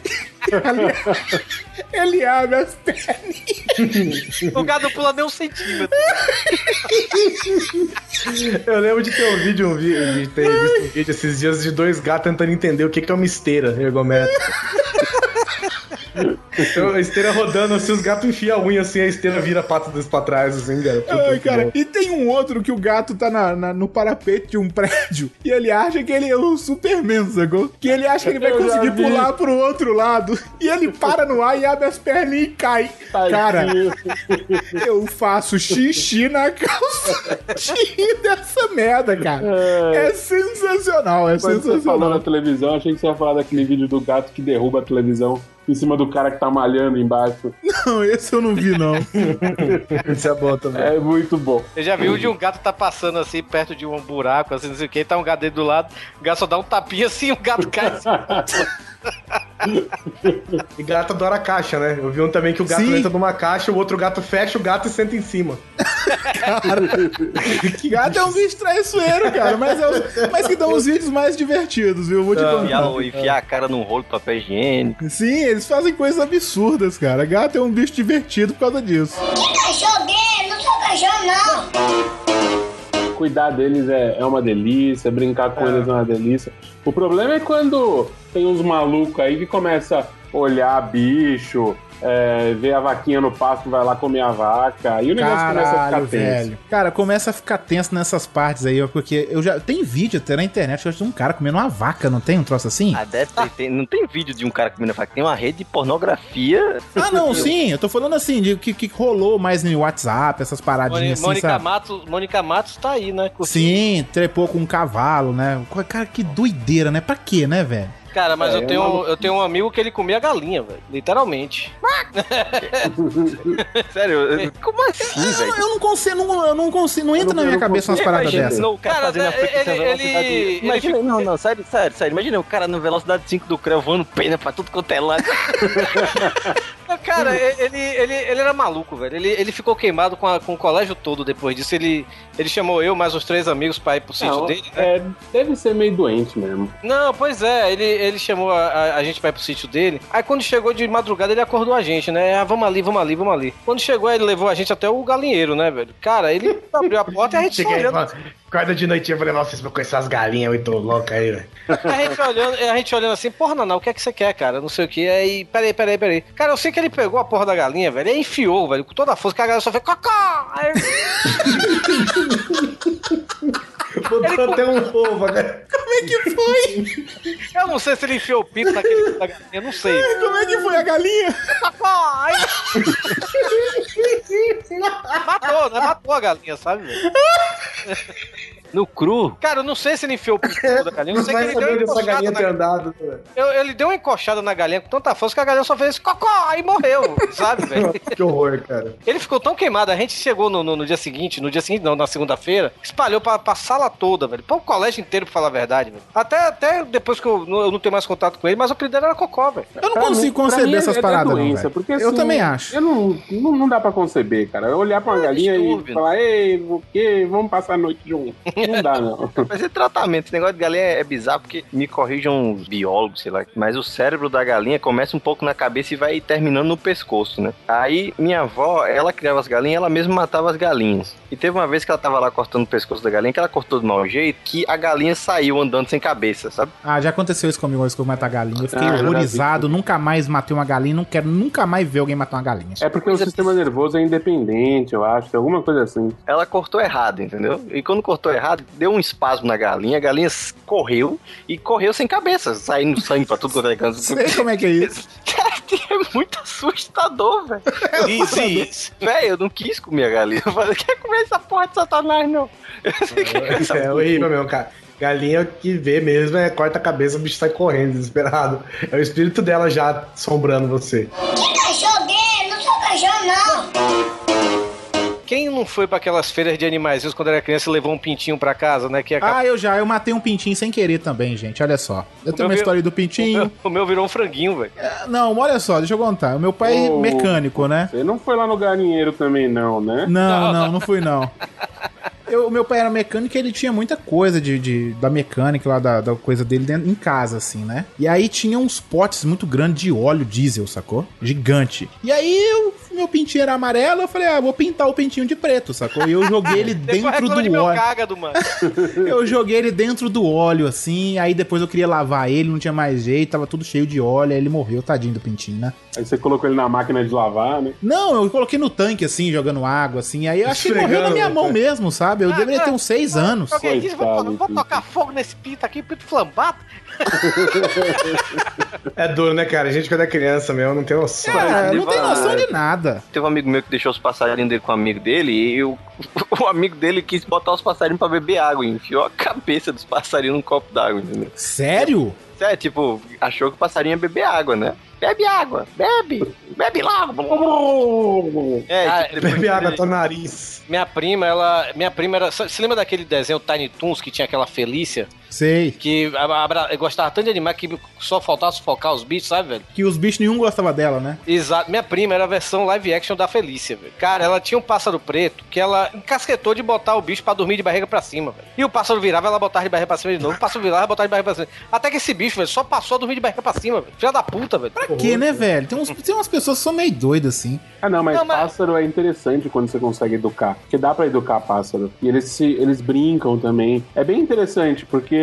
ele abre as perninhas. O gato pula nem um centímetro. Eu lembro de ter um vídeo, um vídeo de ter visto um vídeo esses dias de dois gatos tentando entender o que que é uma esteira ergométrica. Então, a esteira rodando assim, os gatos enfiam a unha assim, a esteira vira a pata deles pra trás, assim, cara. Puta Ai, cara, e tem um outro que o gato tá na, na- no parapeito de um prédio e ele acha que ele é o Superman, sacou? Que ele acha que ele vai Eu conseguir pular pro outro lado e ele para no ar e abre as perninhas e cai. Cara, eu faço xixi na calça dessa merda, cara. É sensacional, é Quando você falou sensacional. na televisão, achei que você ia falar daquele vídeo do gato que derruba a televisão em cima do cara que tá malhando embaixo. Não, esse eu não vi, não. Isso é bom também. É muito bom. Eu já vi um de um gato tá passando assim, perto de um buraco, assim, não sei o que, tá um gato dele do lado, o gato só dá um tapinha assim, o gato cai assim. E gato adora caixa, né? Eu vi um também que o gato Sim. entra numa caixa, o outro gato fecha o gato e senta em cima. Que gato é um bicho traiçoeiro, cara, mas, é os- mas que dão os vídeos mais divertidos, viu? Vou te Enfiar, contar. o- enfiar a cara num rolo de papel higiênico. Sim, eles fazem coisas absurdas, cara. Gato é um bicho divertido por causa disso. Que cachorro gay? Não sou cachorro, não. Cuidar deles é, é uma delícia, brincar com eles é uma delícia. O problema é quando tem uns malucos aí que começa a olhar bicho, é, ver a vaquinha no pasto, vai lá comer a vaca, e o negócio começa a ficar Caralho, tenso. velho. Cara, começa a ficar tenso nessas partes aí, ó, porque eu já. Tem vídeo até na internet de um cara comendo uma vaca, não tem um troço assim? Ah, deve ter, tem- não tem vídeo de um cara comendo faca, tem uma rede de pornografia. Ah, não, sim, eu tô falando assim, de que, que rolou mais no WhatsApp, essas paradinhas assim, Mônica? Matos, Mônica Matos tá aí, né? curtindo. Sim, trepou com um cavalo, né? Cara, que doideira, né? Pra quê, né, velho? Cara, mas É, eu, tenho, é uma- eu tenho um amigo que ele comia galinha, velho. Literalmente. Sério, eu- como assim, Eu, velho? eu não consigo, não, eu não consigo, não entra Eu na não- minha eu não cabeça umas paradas Imagina, dessas. não, o cara, Cara, fazendo a ele- frequência ele- na velocidade. ele Imagina, fica- não, não, sério, sério, sério. Imagina o cara na velocidade 5 do Creu voando pena pra tudo quanto é lado. Cara, ele, ele, ele era maluco, velho. Ele, ele ficou queimado com, a- com o colégio todo depois disso. Ele, ele chamou eu, mais os três amigos, pra ir pro sítio Não, dele, né? é, deve ser meio doente mesmo. Não, pois é, ele, ele chamou a, a- a gente pra ir pro sítio dele. Aí quando chegou de madrugada, ele acordou a gente, né? Ah, vamos ali, vamos ali, vamos ali. Quando chegou, ele levou a gente até o galinheiro, né, velho? Cara, ele abriu a porta e a gente Cheguei olhando. mano, Acorda de noitinha, eu falei, nossa, vocês vão conhecer as galinhas muito loucas aí, velho. A gente olhando, a gente olhando assim, porra, Naná, o que é que você quer, cara? Não sei o que. Aí, peraí, peraí, peraí. Cara, eu sei que ele pegou a porra da galinha, velho, e enfiou, velho, com toda a força, que a galera só fez cocó! Aí, Botou até um ovo, cara. Como é que foi? eu não sei se ele enfiou o pinto naquele da galinha, não sei. Como é que foi a galinha? Aí... Matou, né? Matou a galinha, sabe? No cru. Cara, eu não sei se ele enfiou o pinto da galinha, eu Não sei que ele deu uma encoxada na andado. velho. Eu- ele deu uma encoxada na galinha com tanta força que a galinha só fez cocó e morreu, sabe, velho? Que horror, cara. Ele ficou tão queimado, a gente chegou no, no- no dia seguinte, no dia seguinte, não, na segunda-feira, espalhou pra, pra sala toda, velho. Pra o colégio inteiro, pra falar a verdade, velho. Até, até depois que eu, não- eu não tenho mais contato com ele, mas o apelido dele era Cocó, velho. Eu não Pra consigo mim- pra conceber mim é- essas é paradas, não, doença, velho. porque, Eu assim, também acho. Eu não, não, não dá pra conceber, cara. Eu olhar pra uma É galinha e falar, ei, o quê? Vamos passar a noite junto. Não dá, não. Mas é tratamento, esse negócio de galinha é bizarro porque me corrijam os biólogos, sei lá. Mas o cérebro da galinha começa um pouco na cabeça e vai terminando no pescoço, né? Aí minha avó, ela criava as galinhas, ela mesma matava as galinhas. E teve uma vez que ela tava lá cortando o pescoço da galinha, que ela cortou de mau jeito, que a galinha saiu andando sem cabeça, sabe? Ah, já aconteceu isso comigo antes que eu matar galinha. Eu fiquei Ah, horrorizado, nunca mais matei uma galinha, não quero nunca mais ver alguém matar uma galinha. É porque o sistema nervoso é independente, eu acho. Alguma coisa assim. Ela cortou errado, entendeu? E quando cortou errado, deu um espasmo na galinha, a galinha correu e correu sem cabeça, saindo sangue pra tudo quanto é canto. Sei como é que é isso. Cara, é muito assustador, velho. Velho, eu não quis comer a galinha. Eu falei, quer comer essa porra de satanás, não. É horrível mesmo, cara. Galinha que vê mesmo é corta a cabeça, o bicho sai correndo, desesperado. É o espírito dela já assombrando você. Que cachorro gay? Não sou cachorro, não. Quem não foi pra aquelas feiras de animais quando era criança e levou um pintinho pra casa, né? Que acaba... Ah, eu já, eu matei um pintinho sem querer também, gente. Olha só. Eu tenho uma meu história do O pintinho. meu, o meu virou um franguinho, velho. Não, olha só, deixa eu contar. O meu pai é mecânico, né? Você não foi lá no galinheiro também, não, né? Não, não, não fui não. Eu, meu pai era mecânico e ele tinha muita coisa de, de- da mecânica lá, da, da coisa dele dentro, em casa, assim, né? E aí tinha uns potes muito grandes de óleo diesel, sacou? Gigante. E aí eu- meu pintinho era amarelo, eu falei, ah, vou pintar o pintinho de preto, sacou? E eu joguei ele dentro de do meu óleo. cágado, mano. Eu joguei ele dentro do óleo, assim, aí depois eu queria lavar ele, não tinha mais jeito, tava tudo cheio de óleo, aí ele morreu, tadinho do pintinho, né? Aí você colocou ele na máquina de lavar, né? Não, eu coloquei no tanque, assim, jogando água, assim, aí eu acho que ele morreu na minha Esfregando, mão mesmo, sabe? Eu Ah, deveria ah, ter uns seis anos. Alguém disse, vou, vou tocar fogo nesse pinto aqui, pinto flambado. É duro, né, cara? A gente quando é criança mesmo não tem noção. Cara, não tem noção de nada. Teve um amigo meu que deixou os passarinhos dele com um amigo dele e o, o amigo dele quis botar os passarinhos pra beber água e enfiou a cabeça dos passarinhos num copo d'água, entendeu? Sério? É, tipo, achou que o passarinho ia beber água, né? Bebe água, bebe, bebe logo. É, Ah, tipo, Bebe água, ele- teu nariz. Minha prima, ela. Minha prima era. Você lembra daquele desenho Tiny Toons que tinha aquela Felícia? Sei. Que gostava tanto de animar que só faltava sufocar os bichos, sabe, velho? Que os bichos nenhum gostava dela, né? Exato. Minha prima era a versão live action da Felícia, velho. Cara, ela tinha um pássaro preto que ela encasquetou de botar o bicho pra dormir de barriga pra cima, velho. E o pássaro virava, ela botava de barriga pra cima de novo. O pássaro virava, ela botava de barriga pra cima. Até que esse bicho, velho, só passou a dormir de barriga pra cima, velho. Filha da puta, velho. Pra quê, né, velho? Tem, uns, tem umas pessoas que são meio doidas, assim. Ah, não, mas Não, mas- pássaro é interessante quando você consegue educar. Porque dá pra educar pássaro. E eles, se, eles brincam também. É bem interessante, porque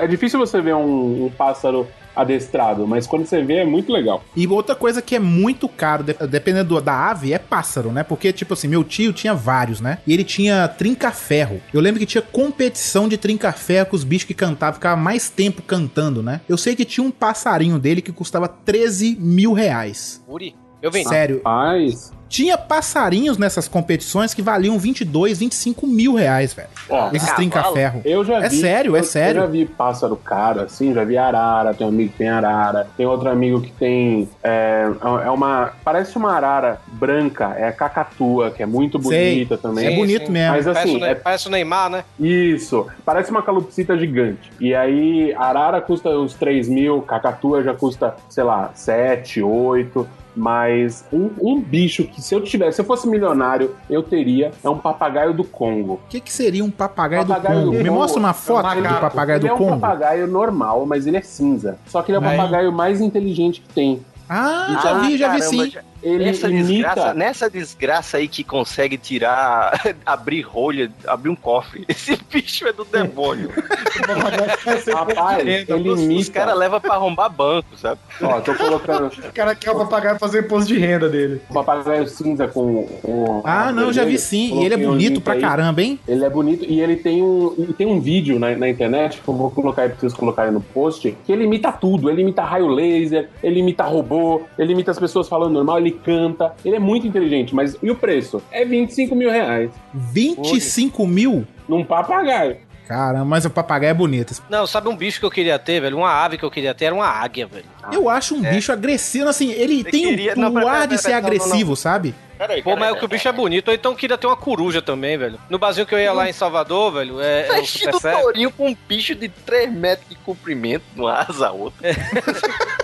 é difícil você ver um, um pássaro adestrado, mas quando você vê é muito legal. E outra coisa que é muito caro, de- dependendo do- da ave, é pássaro, né? Porque, tipo assim, meu tio tinha vários, né? E ele tinha trinca-ferro. Eu lembro que tinha competição de trinca-ferro com os bichos que cantavam, ficava mais tempo cantando, né? Eu sei que tinha um passarinho dele que custava 13 mil reais. Uri, eu vendi. Sério. Mas, Tinha passarinhos nessas competições que valiam 22, 25 mil reais, velho. ó, Esses trinca-ferro. eu já É vi. sério, é eu- sério. Eu já vi pássaro caro, assim, já vi arara, tem um amigo que tem arara, tem outro amigo que tem. É, é uma. Parece uma arara branca, é a cacatua, que é muito Sei. bonita também. É bonito mesmo. Mas Parece, assim, o Ne- é parece o Neymar, né? Isso, parece uma calopsita gigante. E aí, arara custa uns 3 mil, cacatua já custa, sei lá, 7, 8. Mas um, um bicho que se eu tivesse, se eu fosse milionário, eu teria, é um papagaio do Congo. O que, que seria um papagaio, Papagaio do Congo? do Me Congo mostra uma é um foto do papagaio ele do é um Congo. papagaio normal, mas ele é cinza. Só que ele é o papagaio mais inteligente que tem. Ah, já vi, já vi sim. já- Ele Nessa imita... desgraça, nessa desgraça aí que consegue tirar, abrir rolha, abrir um cofre. Esse bicho é do demônio. Rapaz, ele Os imita... caras levam pra arrombar banco, sabe? Ó, tô colocando O cara quer o papagaio fazer imposto de renda dele. o papagaio cinza com... com Ah, não, já vi sim. E ele é um bonito link pra aí. caramba, hein? Ele é bonito e ele tem um, e tem um vídeo na, na internet, que eu vou colocar aí pra vocês colocarem no post, que ele imita tudo. Ele imita raio laser, ele imita robô, ele imita as pessoas falando normal, ele canta. Ele é muito inteligente, mas e o preço? É 25 mil reais 25 mil? num papagaio. Caramba, mas o papagaio é bonito. Não, sabe um bicho que eu queria ter, velho? Uma ave que eu queria ter era uma águia, velho. Eu acho um bicho agressivo, assim, ele tem um- queria- o não, pera, ar pera, de pera, ser não, não, agressivo, sabe? Peraí, Pô, mas é que o bicho é bonito. Ou então queria ter uma coruja também, velho. No barzinho que eu ia lá em Salvador, velho, é, é o Vestido Fé. tourinho com um bicho de 3 metros de comprimento, uma asa outra.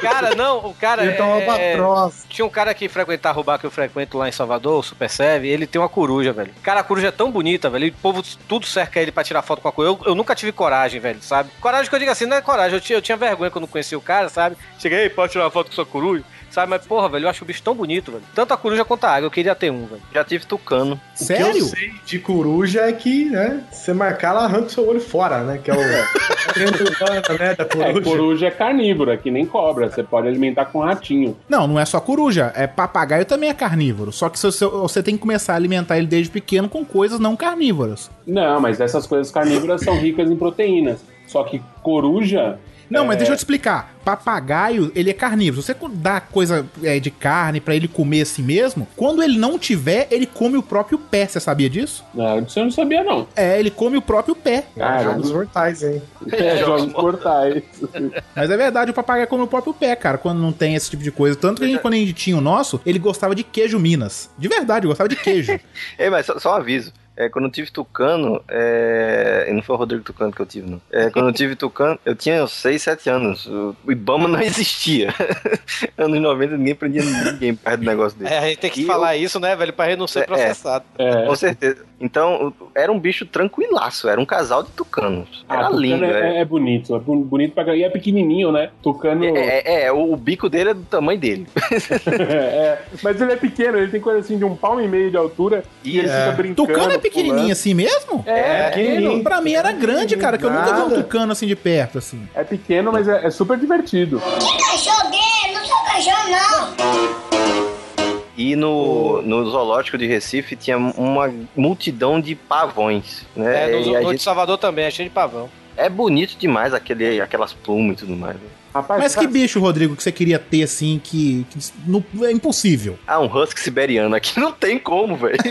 Cara, não, o cara. Ele tá um albatroz. Tinha um cara que frequentava o bar que eu frequento lá em Salvador, o Super Serve, ele tem uma coruja, velho. Cara, a coruja é tão bonita, velho. E o povo tudo cerca ele pra tirar foto com a coruja. Eu, eu nunca tive coragem, velho, sabe? Coragem que eu digo assim, não é coragem. Eu tinha, eu tinha vergonha quando conheci o cara, sabe? Cheguei, "Ei, pode tirar uma foto com sua coruja? Sabe, mas porra, velho, eu acho o bicho tão bonito, velho. Tanto a coruja quanto a água, eu queria ter um, velho. Já tive tucano. O que eu sei de coruja é que, né, você marcar, ela arranca o seu olho fora, né? Que é o. Urbana, né, da É, coruja. coruja é carnívora, que nem cobra. Você pode alimentar com ratinho. Não, não é só coruja, é papagaio também é carnívoro. Só que você, você tem que começar a alimentar ele desde pequeno com coisas não carnívoras. Não, mas essas coisas carnívoras são ricas em proteínas. Só que coruja. Não, mas é, deixa eu te explicar. Papagaio, ele é carnívoro. Se você dá coisa é, de carne pra ele comer assim mesmo, quando ele não tiver, ele come o próprio pé. Você sabia disso? Não, isso eu não sabia, não. É, ele come o próprio pé. Ah, jogos mortais, hein? É, jogos mortais. Mas é verdade, o papagaio come o próprio pé, cara, quando não tem esse tipo de coisa. Tanto que a gente, quando a gente tinha o nosso, ele gostava de queijo Minas. De verdade, gostava de queijo. Ei, mas só, só um aviso. É, quando eu tive tucano, é... e não foi o Rodrigo Tucano que eu tive, não. É, quando eu tive tucano, eu tinha 6, 7 anos. O Ibama não existia. Anos 90, ninguém prendia ninguém perto do negócio dele. É, a gente tem que E falar isso, né, velho, pra não ser É, processado. Com certeza. Então, era um bicho tranquilaço, era um casal de tucanos. Era Ah, tucano lindo, é, é. é bonito. É bonito pra caralho. E é pequenininho, né? Tucano. É, é, é, o, o bico dele é do tamanho dele. É, mas ele é pequeno, ele tem coisa assim de um palmo e meio de altura e ele fica brincando. Tucano é pequenininho pulando. assim mesmo? É, pequenininho. Pra mim era grande, cara, que eu nunca vi um tucano assim de perto, assim. É pequeno, mas é, é super divertido. Cachorro gay, não sou cachorro não. E no, no zoológico de Recife tinha uma multidão de pavões, né? É, no, E a no de gente- Salvador também, é cheio de pavão. É bonito demais aquele, aquelas plumas e tudo mais. né? Rapaz, Mas que bicho, Rodrigo, que você queria ter assim, que, que não- é impossível. Ah, um husky siberiano aqui não tem como, velho.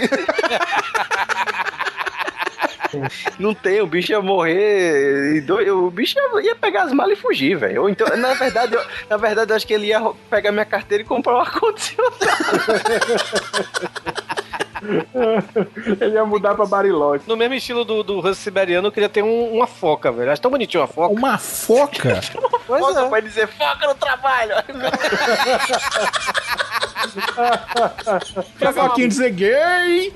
Não tem, o bicho ia morrer. e do- O bicho ia, pegar as malas e fugir, velho. Então, na verdade, eu, na verdade, eu acho que ele ia pegar minha carteira e comprar um ar-condicionado. ele ia mudar pra Bariloche. No mesmo estilo do, do Husky Siberiano, eu queria ter um- uma foca, velho. Acho tão bonitinho uma foca. Uma foca? Pois Nossa, é. vai dizer foca no trabalho. Pra Foquinha dizer gay.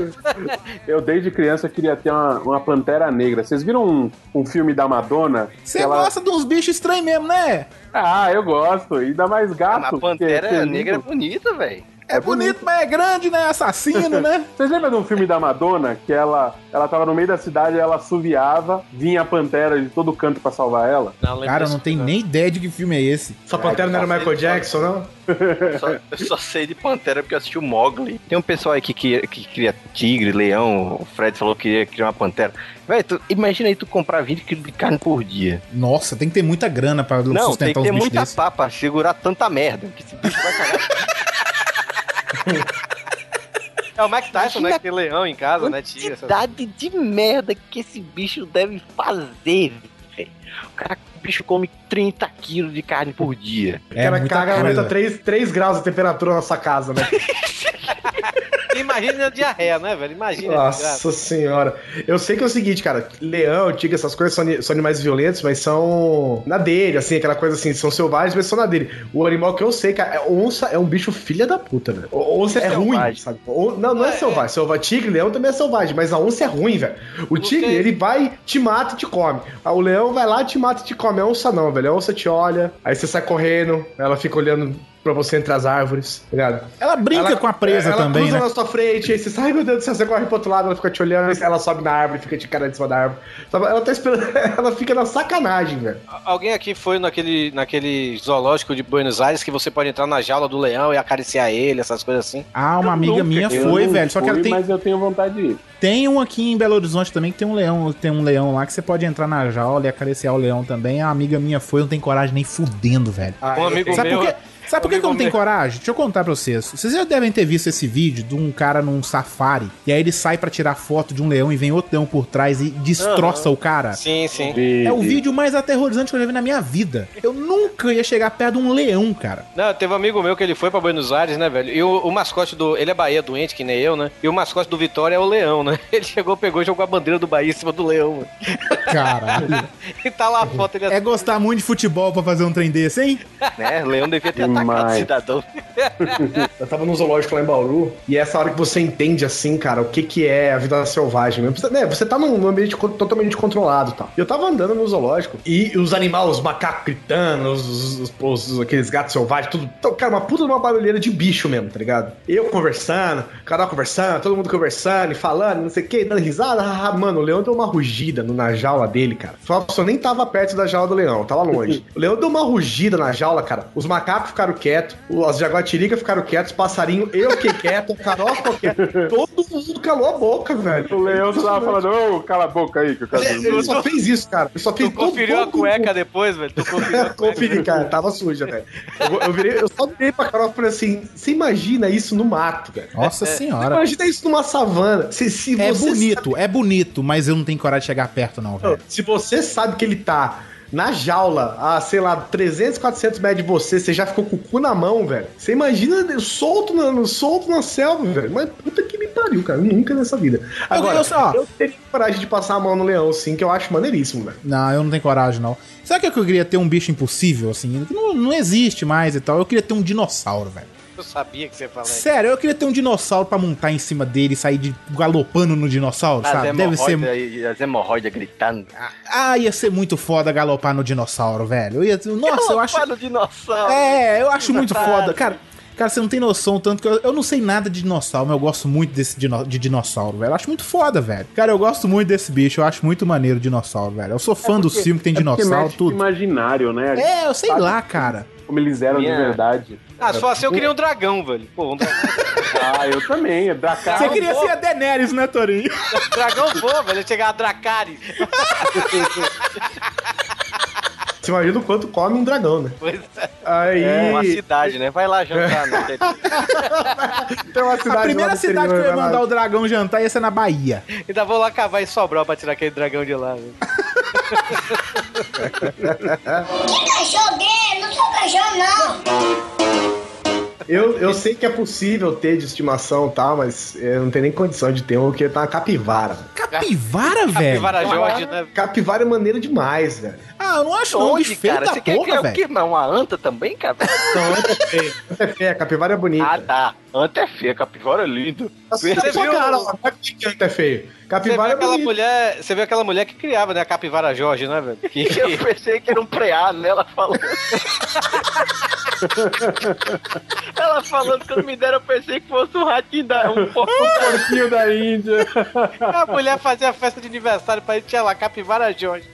Eu, desde criança, queria ter uma, uma pantera negra. Vocês viram um, um filme da Madonna? Você Ela- gosta de uns bichos estranhos mesmo, né? Ah, eu gosto. E dá mais gato. A pantera negra é bonita, velho. É bonito, mas é grande, né? Assassino, né? Vocês lembram de um filme da Madonna que ela, ela tava no meio da cidade, ela assoviava, vinha a pantera de todo canto pra salvar ela? Cara, eu não tenho nem ideia de que filme é esse. Sua pantera não era Michael Jackson, não? Só, eu só sei de pantera porque eu assisti o Mogli. Tem um pessoal aí que, que, que cria tigre, leão. O Fred falou que queria criar uma pantera. Velho, tu, imagina aí tu comprar 20 quilos de carne por dia. Nossa, tem que ter muita grana pra Não, tem sustentar que uns ter bichos muita desses. papa pra segurar tanta merda. Que esse bicho vai cagar. É o Mike Tyson, né? Que tem leão em casa, né? Essas- Quantidade de merda que esse bicho deve fazer, velho. O cara, o bicho come 30 quilos de carne por dia. O cara caga, aumenta 3, 3 graus a temperatura na sua casa, né? Imagina a diarreia, né, velho? Imagina. Nossa senhora. Eu sei que é o seguinte, cara. Leão, tigre, essas coisas são, são animais violentos, mas são na dele, assim, aquela coisa assim, são selvagens, mas são na dele. O animal que eu sei, cara, é onça é um bicho filha da puta, velho. O- Onça é ruim, selvagem. sabe? O- não, não é, selvagem. Selvagem. Tigre, leão também é selvagem, mas a onça é ruim, velho. O tigre, ele vai, te mata e te come. Ah, O leão vai lá, te mata e te come. A onça não, velho. A onça te olha, aí você sai correndo, ela fica olhando pra você entre as árvores, tá ligado? Ela brinca com a presa ela também, cruza né? na sua frente, aí você sai, ai meu Deus do céu, você corre pro outro lado, ela fica te olhando, ela sobe na árvore, fica de cara de cima da árvore. Ela tá esperando, ela fica na sacanagem, velho. Alguém aqui foi naquele, naquele zoológico de Buenos Aires que você pode entrar na jaula do leão e acariciar ele, essas coisas assim? Ah, uma amiga Nunca, minha eu foi, velho. Só que ela tem, Mas eu tenho vontade de ir. tem um aqui em Belo Horizonte também que tem um leão. Tem um leão lá que você pode entrar na jaula e acariciar o leão também. A amiga minha foi, não tem coragem nem fudendo, velho. Um amigo Sabe meu. por quê? Sabe por que, que eu não tenho coragem? Deixa eu contar pra vocês. Vocês já devem ter visto esse vídeo de um cara num safari. E aí ele sai pra tirar foto de um leão e vem outro leão por trás e destroça Aham. o cara. Sim, sim. É o vídeo mais aterrorizante que eu já vi na minha vida. Eu nunca ia chegar perto de um leão, cara. Não, teve um amigo meu que ele foi pra Buenos Aires, né, velho? E o, o mascote do. Ele é Bahia doente, que nem eu, né? E o mascote do Vitória é o leão, né? Ele chegou, pegou e jogou a bandeira do Bahia em cima do leão, mano. Caralho. E tá lá a foto, ele É gostar muito de futebol pra fazer um trem desse, hein? né? Leão devia ter Demais. cidadão. Eu tava no zoológico lá em Bauru, e é essa hora que você entende, assim, cara, o que que é a vida selvagem. mesmo. Você, né, você tá num ambiente totalmente controlado e tal. Eu tava andando no zoológico, e os animais, os macacos gritando, os, os- os- aqueles gatos selvagens, tudo. Então, cara, uma puta de uma barulheira de bicho mesmo, tá ligado? Eu conversando, o Carol conversando, todo mundo conversando e falando, não sei o que, dando risada. Ah, mano, o leão deu uma rugida no- na jaula dele, cara. Só, só nem tava perto da jaula do leão, tava longe. O leão deu uma rugida na jaula, cara. Os macacos ficaram quietos, o- as jaguatiricas ficaram quietos, os passarinhos, eu fiquei quieto, o Carol ficou quieto. Todo mundo calou a boca, velho. O Leão tava falando, ô, cala a boca aí, que eu quero Ele, ele só fez isso, cara. Ele só fez Tu conferiu a todo- cueca depois, velho? Tu conferiu a cueca. Conferi, cara, tava suja, velho. Eu, eu, virei, eu só virei pra Carol e falei assim: você imagina isso no mato, velho? Nossa Você senhora. imagina isso numa savana. Se, se É você bonito, é bonito, mas eu não tenho coragem de chegar perto, não, velho. sabe- se você sabe que ele tá na jaula, a, sei lá, 300, 400 metros de você, você já ficou com o cu na mão, velho. Você imagina solto na, no- solto na selva, velho. Mas puta que me pariu, cara. Nunca nessa vida. Agora, eu só- eu teria coragem de passar a mão no leão, sim, que eu acho maneiríssimo, velho. Não, eu não tenho coragem, não. Sabe o que eu queria ter um bicho impossível, assim? Não, não existe mais e tal. Eu queria ter um dinossauro, velho. Eu sabia que você ia falar isso. Sério, eu queria ter um dinossauro pra montar em cima dele e sair de galopando no dinossauro, As sabe? Deve ser. as hemorroidas gritando. Ah, ia ser muito foda galopar no dinossauro, velho. Eu ia... Nossa, eu acho. no dinossauro. É, eu acho muito Verdade. foda. Cara, cara, você não tem noção tanto que eu, eu não sei nada de dinossauro, mas eu gosto muito desse dino- de dinossauro, velho. Eu acho muito foda, velho. Cara, eu gosto muito desse bicho, eu acho muito maneiro o dinossauro, velho. Eu sou fã dos filmes que tem É porque dinossauro, tudo. imaginário, né? É, eu sei sabe lá, cara. Como eles eram de verdade. Ah, se for assim, eu queria um dragão, velho. Pô, um dragão. Ah, eu também. É Dracar. Você queria ser a Daenerys, né, Torinho? dragão pô, velho. Eu chegar a Dracarys. Você imagina o quanto come um dragão, né? Pois é. Aí. É uma cidade, né? Vai lá jantar. né? Tem uma cidade A primeira cidade que eu ia vai lá. mandar o dragão jantar ia ser na Bahia. Ainda vou lá cavar e sobrar pra tirar aquele dragão de lá, velho. Que cachorro grande? Não sou cachorro, não. Eu, eu sei que é possível ter de estimação e tal, mas eu não tenho nem condição de ter um que tá uma capivara. Capivara, velho? Capivara Jorge, né? Capivara é maneira demais, velho. Ah, eu não acho não, Onde, feio cara? Você quer porra, criar o quê? Uma anta também, cara? Não, anta é feia. Anta é feia, capivara é bonita. Ah, tá. Anta é feia, capivara é lindo. Você Você viu? viu- Cara, olha que anta é feio. Você viu, Capivara é aquela bonita. mulher, você viu aquela mulher que criava, né? A Capivara Jorge, né, velho? Que, Eu pensei que era um preado, né? Ela falou. Ela falando que quando me deram, eu pensei que fosse um ratinho da. Um Porquinho da Índia. a mulher fazia festa de aniversário pra ele, tinha lá, Capivara Jorge.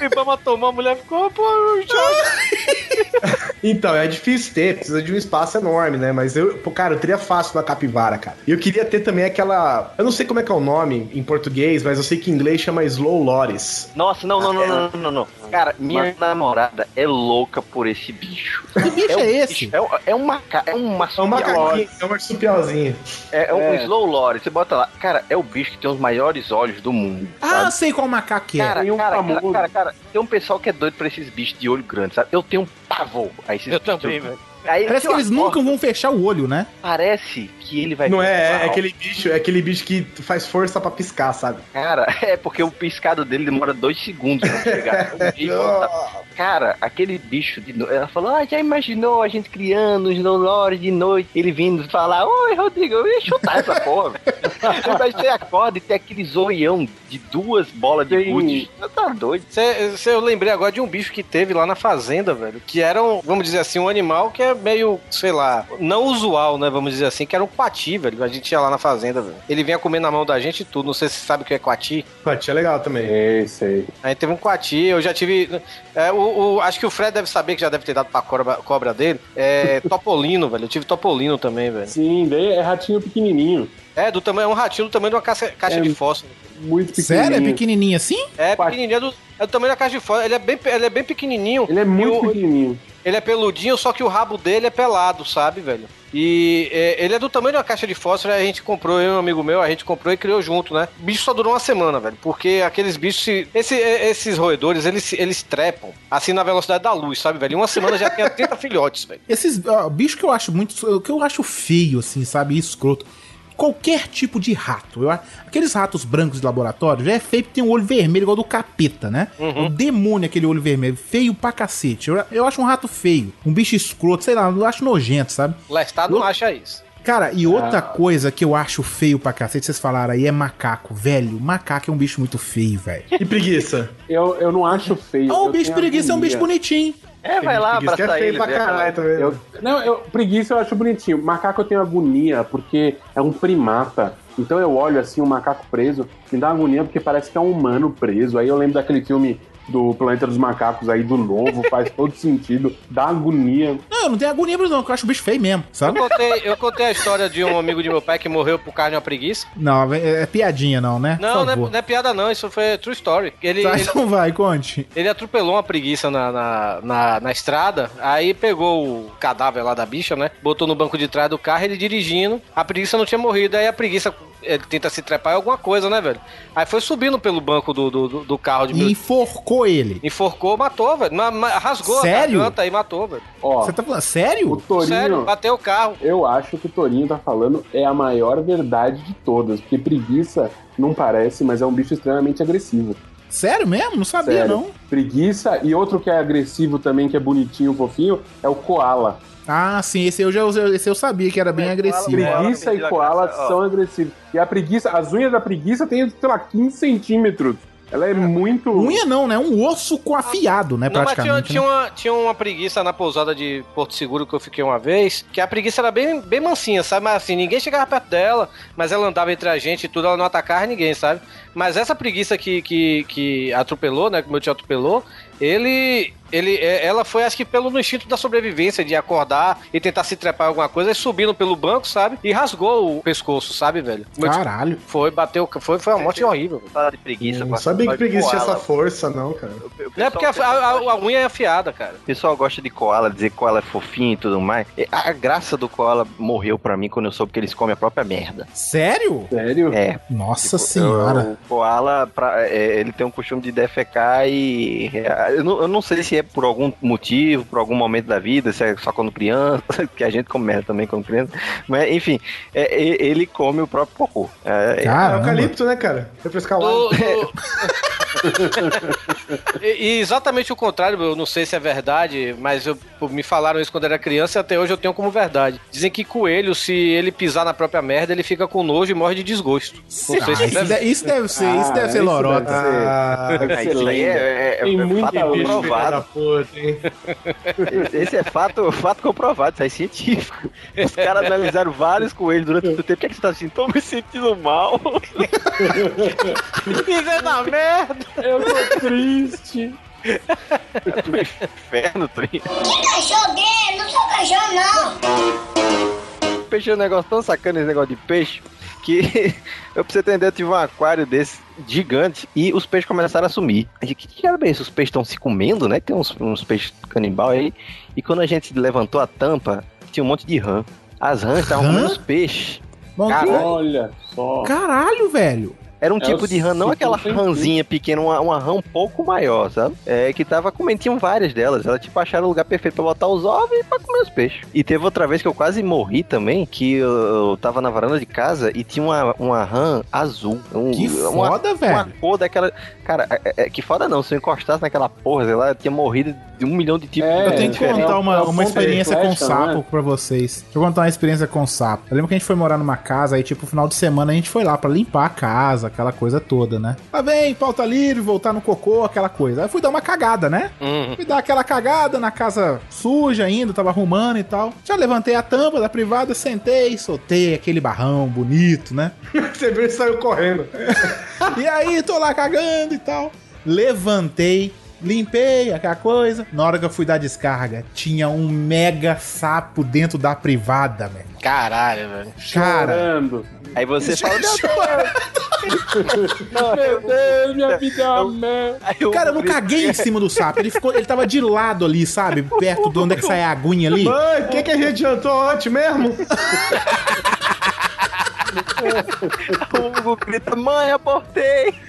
o Ibama tomou, a mulher ficou, pô, Jorge. Então, é difícil ter, precisa de um espaço enorme, né? Mas eu, pô, cara, eu teria fácil uma capivara, cara. E eu queria ter também aquela. Eu não sei como é que é o nome em português, mas eu sei que em inglês chama Slow Loris. Nossa, não, não, não, não, não, não. Cara, minha namorada é louca por esse bicho. Que bicho é, um esse? bicho- É, um- é um maca, é um É um marsupial. macaquinho, é um marsupialzinho. É, é um É. slow lore. Você bota lá. Cara, é o bicho que tem os maiores olhos do mundo. Ah, sabe? sei qual macaco é. Cara, Tem um cara, cara, cara, cara, tem um pessoal que é doido pra esses bichos de olho grande, sabe? Eu tenho um pavor a esses Eu também, velho. Aí, Parece que eles nunca vão fechar o olho, né? Parece que ele vai. Não é, é Uau. aquele bicho, é aquele bicho que faz força pra piscar, sabe? Cara, é porque o piscado dele demora dois segundos pra chegar. Dia volta. Cara, aquele bicho de noite. Ela falou: Ah, já imaginou a gente criando os Lore de noite? Ele vindo falar: Oi, Rodrigo, eu ia chutar essa porra. velho." Mas você acorda e tem aquele zoião de duas bolas de gude. Você tá doido. Cê, cê- eu lembrei agora de um bicho que teve lá na fazenda, velho. Que era, um, vamos dizer assim, um animal que é meio, sei lá, não usual, né? Vamos dizer assim, que era um coati, velho. A gente ia lá na fazenda, velho. Ele vinha comer na mão da gente e tudo. Não sei se você sabe o que é coati. Pati é legal também. Sei, sei. Aí teve um coati, eu já tive. é, o, o- acho que o Fred deve saber que já deve ter dado pra cobra, cobra dele. É topolino, velho. Eu tive topolino também, velho. Sim, daí é ratinho pequenininho. É, do tamanho, é um ratinho do tamanho de uma caixa, caixa É. de fósforo. Muito pequenininho. Sério? É pequenininho assim? É, pequenininho, é do, é do tamanho da caixa de fósforo. Ele é bem, ele é bem pequenininho. Ele é muito o- pequenininho. Ele é peludinho, só que o rabo dele é pelado, sabe, velho? E é, ele é do tamanho de uma caixa de fósforo, a gente comprou, eu e um amigo meu, a gente comprou e criou junto, né? O bicho só durou uma semana, velho. Porque aqueles bichos, se, esse- esses roedores, eles, eles trepam assim na velocidade da luz, sabe, velho? Em uma semana já tinha 30 filhotes, velho. Esses ó, bicho que eu acho muito. O que eu acho feio, assim, sabe? E escroto. Qualquer tipo de rato. Eu aqueles ratos brancos de laboratório já é feio porque tem um olho vermelho igual do capeta, né? Uhum. O demônio aquele olho vermelho, feio pra cacete. Eu, eu acho um rato feio, um bicho escroto, sei lá, eu acho nojento, sabe? Lestat não acha isso. Cara, e outra Ah. coisa que eu acho feio pra cacete, vocês falaram aí, é macaco. Velho, macaco é um bicho muito feio, velho. E preguiça? Eu, eu não acho feio. Ah, o eu bicho preguiça é um bicho agonia. bonitinho. É, vai lá, Preguiça que é ele. pra aquela- caralho também. Eu, não, eu, preguiça eu acho bonitinho. Macaco eu tenho agonia, porque é um primata. Então eu olho assim, um macaco preso, me dá agonia porque parece que é um humano preso. Aí eu lembro daquele filme do Planeta dos Macacos aí, do novo, faz todo sentido. Dá agonia. Não, eu não tenho agonia isso, não, porque eu acho o bicho feio mesmo, Eu sabe? contei, eu contei a história de um amigo de meu pai que morreu por causa de uma preguiça. Não, é, é piadinha, não, né? Não, não é, não é piada não, isso foi true story. Ele, Tá, ele, então vai, conte. ele atropelou uma preguiça na, na, na, na estrada, aí pegou o cadáver lá da bicha, né? Botou no banco de trás do carro, ele dirigindo. A preguiça não tinha morrido, aí a preguiça ele tenta se trepar em alguma coisa, né, velho? Aí foi subindo pelo banco do, do, do- carro de E enforcou ele. Enforcou, matou, velho. Ma- ma- Rasgou Sério? a garganta e matou, velho. Ó, Você tá falando, sério? o Torinho. Sério, bateu o carro. Eu acho que o Torinho tá falando é a maior verdade de todas. Porque preguiça não parece, mas é um bicho extremamente agressivo. Sério mesmo? Não sabia, Sério. não. Preguiça e outro que é agressivo também, que é bonitinho, fofinho, é o koala. Ah, sim, esse eu já esse eu sabia que era bem É, agressivo. Preguiça e a koala graça, ó. são agressivos. E a preguiça, as unhas da preguiça tem, sei lá, 15 centímetros. Ela é muito. Unha não, né? Um osso com afiado, né? Não, mas tinha, praticamente. tinha né? uma, tinha uma preguiça na pousada de Porto Seguro que eu fiquei uma vez, que a preguiça era bem, bem mansinha, sabe? Mas assim, ninguém chegava perto dela, mas ela andava entre a gente e tudo, ela não atacava ninguém, sabe? Mas essa preguiça que, que, que atropelou, né? Que o meu tio atropelou, ele. Ele, é, ela foi, acho que pelo no instinto da sobrevivência, de acordar e tentar se trepar em alguma coisa, e subindo pelo banco, sabe? E rasgou o pescoço, sabe, velho? Caralho. Foi, bateu, foi, foi uma morte horrível. velho. Fala de preguiça. Não sabia que preguiça tinha essa força, não, cara. Não é porque a, a- a- a unha é afiada, cara. O pessoal gosta de koala, dizer que koala é fofinho e tudo mais. E A graça do koala morreu pra mim quando eu soube que eles comem a própria merda. Sério? Sério? É. Nossa Tipo, senhora. O koala, pra- é, ele tem um costume de defecar e. é, Eu não, eu não sei se é por algum motivo, por algum momento da vida, se é só quando criança, que a gente come merda também quando criança. Mas, enfim, é, ele come o próprio cocô. É, é- É eucalipto, né, cara? Refrescar o ar. Do- do- e, e exatamente o contrário, eu não sei se é verdade, mas eu- me falaram isso quando era criança e até hoje eu tenho como verdade. Dizem que coelho, se ele pisar na própria merda, ele fica com nojo e morre de desgosto. Não sei Ah, se isso, é deve, isso deve ser, isso Ah, deve ser isso lorota. deve ser- Ah, É, isso é, é, Tem é muita fato comprovado. da puta, hein? Esse é fato, fato comprovado, isso é científico. Os caras analisaram vários coelhos durante muito tempo. O que, é que você tá assim? Tô me sentindo mal. Pisando na merda! Eu tô triste. Do inferno, Trin. Que cachorro gay? Não sou cachorro, não. Peixe é um negócio tão sacana, esse negócio de peixe, que eu pra você entender, eu tive um aquário desse gigante e os peixes começaram a sumir. A gente, que que era bem isso? Os peixes estão se comendo, né? Tem uns, uns peixes canibal aí. E quando a gente levantou a tampa, tinha um monte de rã. As rãs estavam Rã? comendo os peixes. Bom, Caralho. Olha só. Caralho, velho. Era um É tipo de rã, não aquela rãzinha pequena, uma, uma rã um pouco maior, sabe? É, que tava comendo, tinham várias delas. Ela, tipo, acharam o lugar perfeito pra botar os ovos e pra comer os peixes. E teve outra vez que eu quase morri também, que eu, eu tava na varanda de casa e tinha uma, uma rã azul. Um, Que uma, foda, uma velho. cor daquela... Cara, é, é, que foda não, se eu encostasse naquela porra, sei lá, eu tinha morrido de um milhão de tipos É, Eu tenho que contar é uma, é uma experiência com sapo né? pra vocês. Deixa eu contar uma experiência com sapo. Eu lembro que a gente foi morar numa casa, aí, tipo, final de semana a gente foi lá pra limpar a casa, aquela coisa toda, né? Lá vem, pauta livre, voltar no cocô, aquela coisa. Aí eu fui dar uma cagada, né? Uhum. Fui dar aquela cagada na casa suja ainda, tava arrumando e tal. Já levantei a tampa da privada, sentei, soltei aquele barrão bonito, né? Você viu e saiu correndo. E aí, tô lá cagando e tal. Levantei, limpei aquela coisa. Na hora que eu fui dar descarga, tinha um mega sapo dentro da privada, velho. Caralho, velho. Cara, Chorando. Aí você fala, meu Meu Deus, minha vida é uma merda. Cara, eu não caguei em cima do sapo. Ele ficou, ele tava de lado ali, sabe? Perto de onde é que sai a aguinha ali. Mãe, o que, que a gente jantou ontem mesmo? O Hugo grita, mãe, abortei!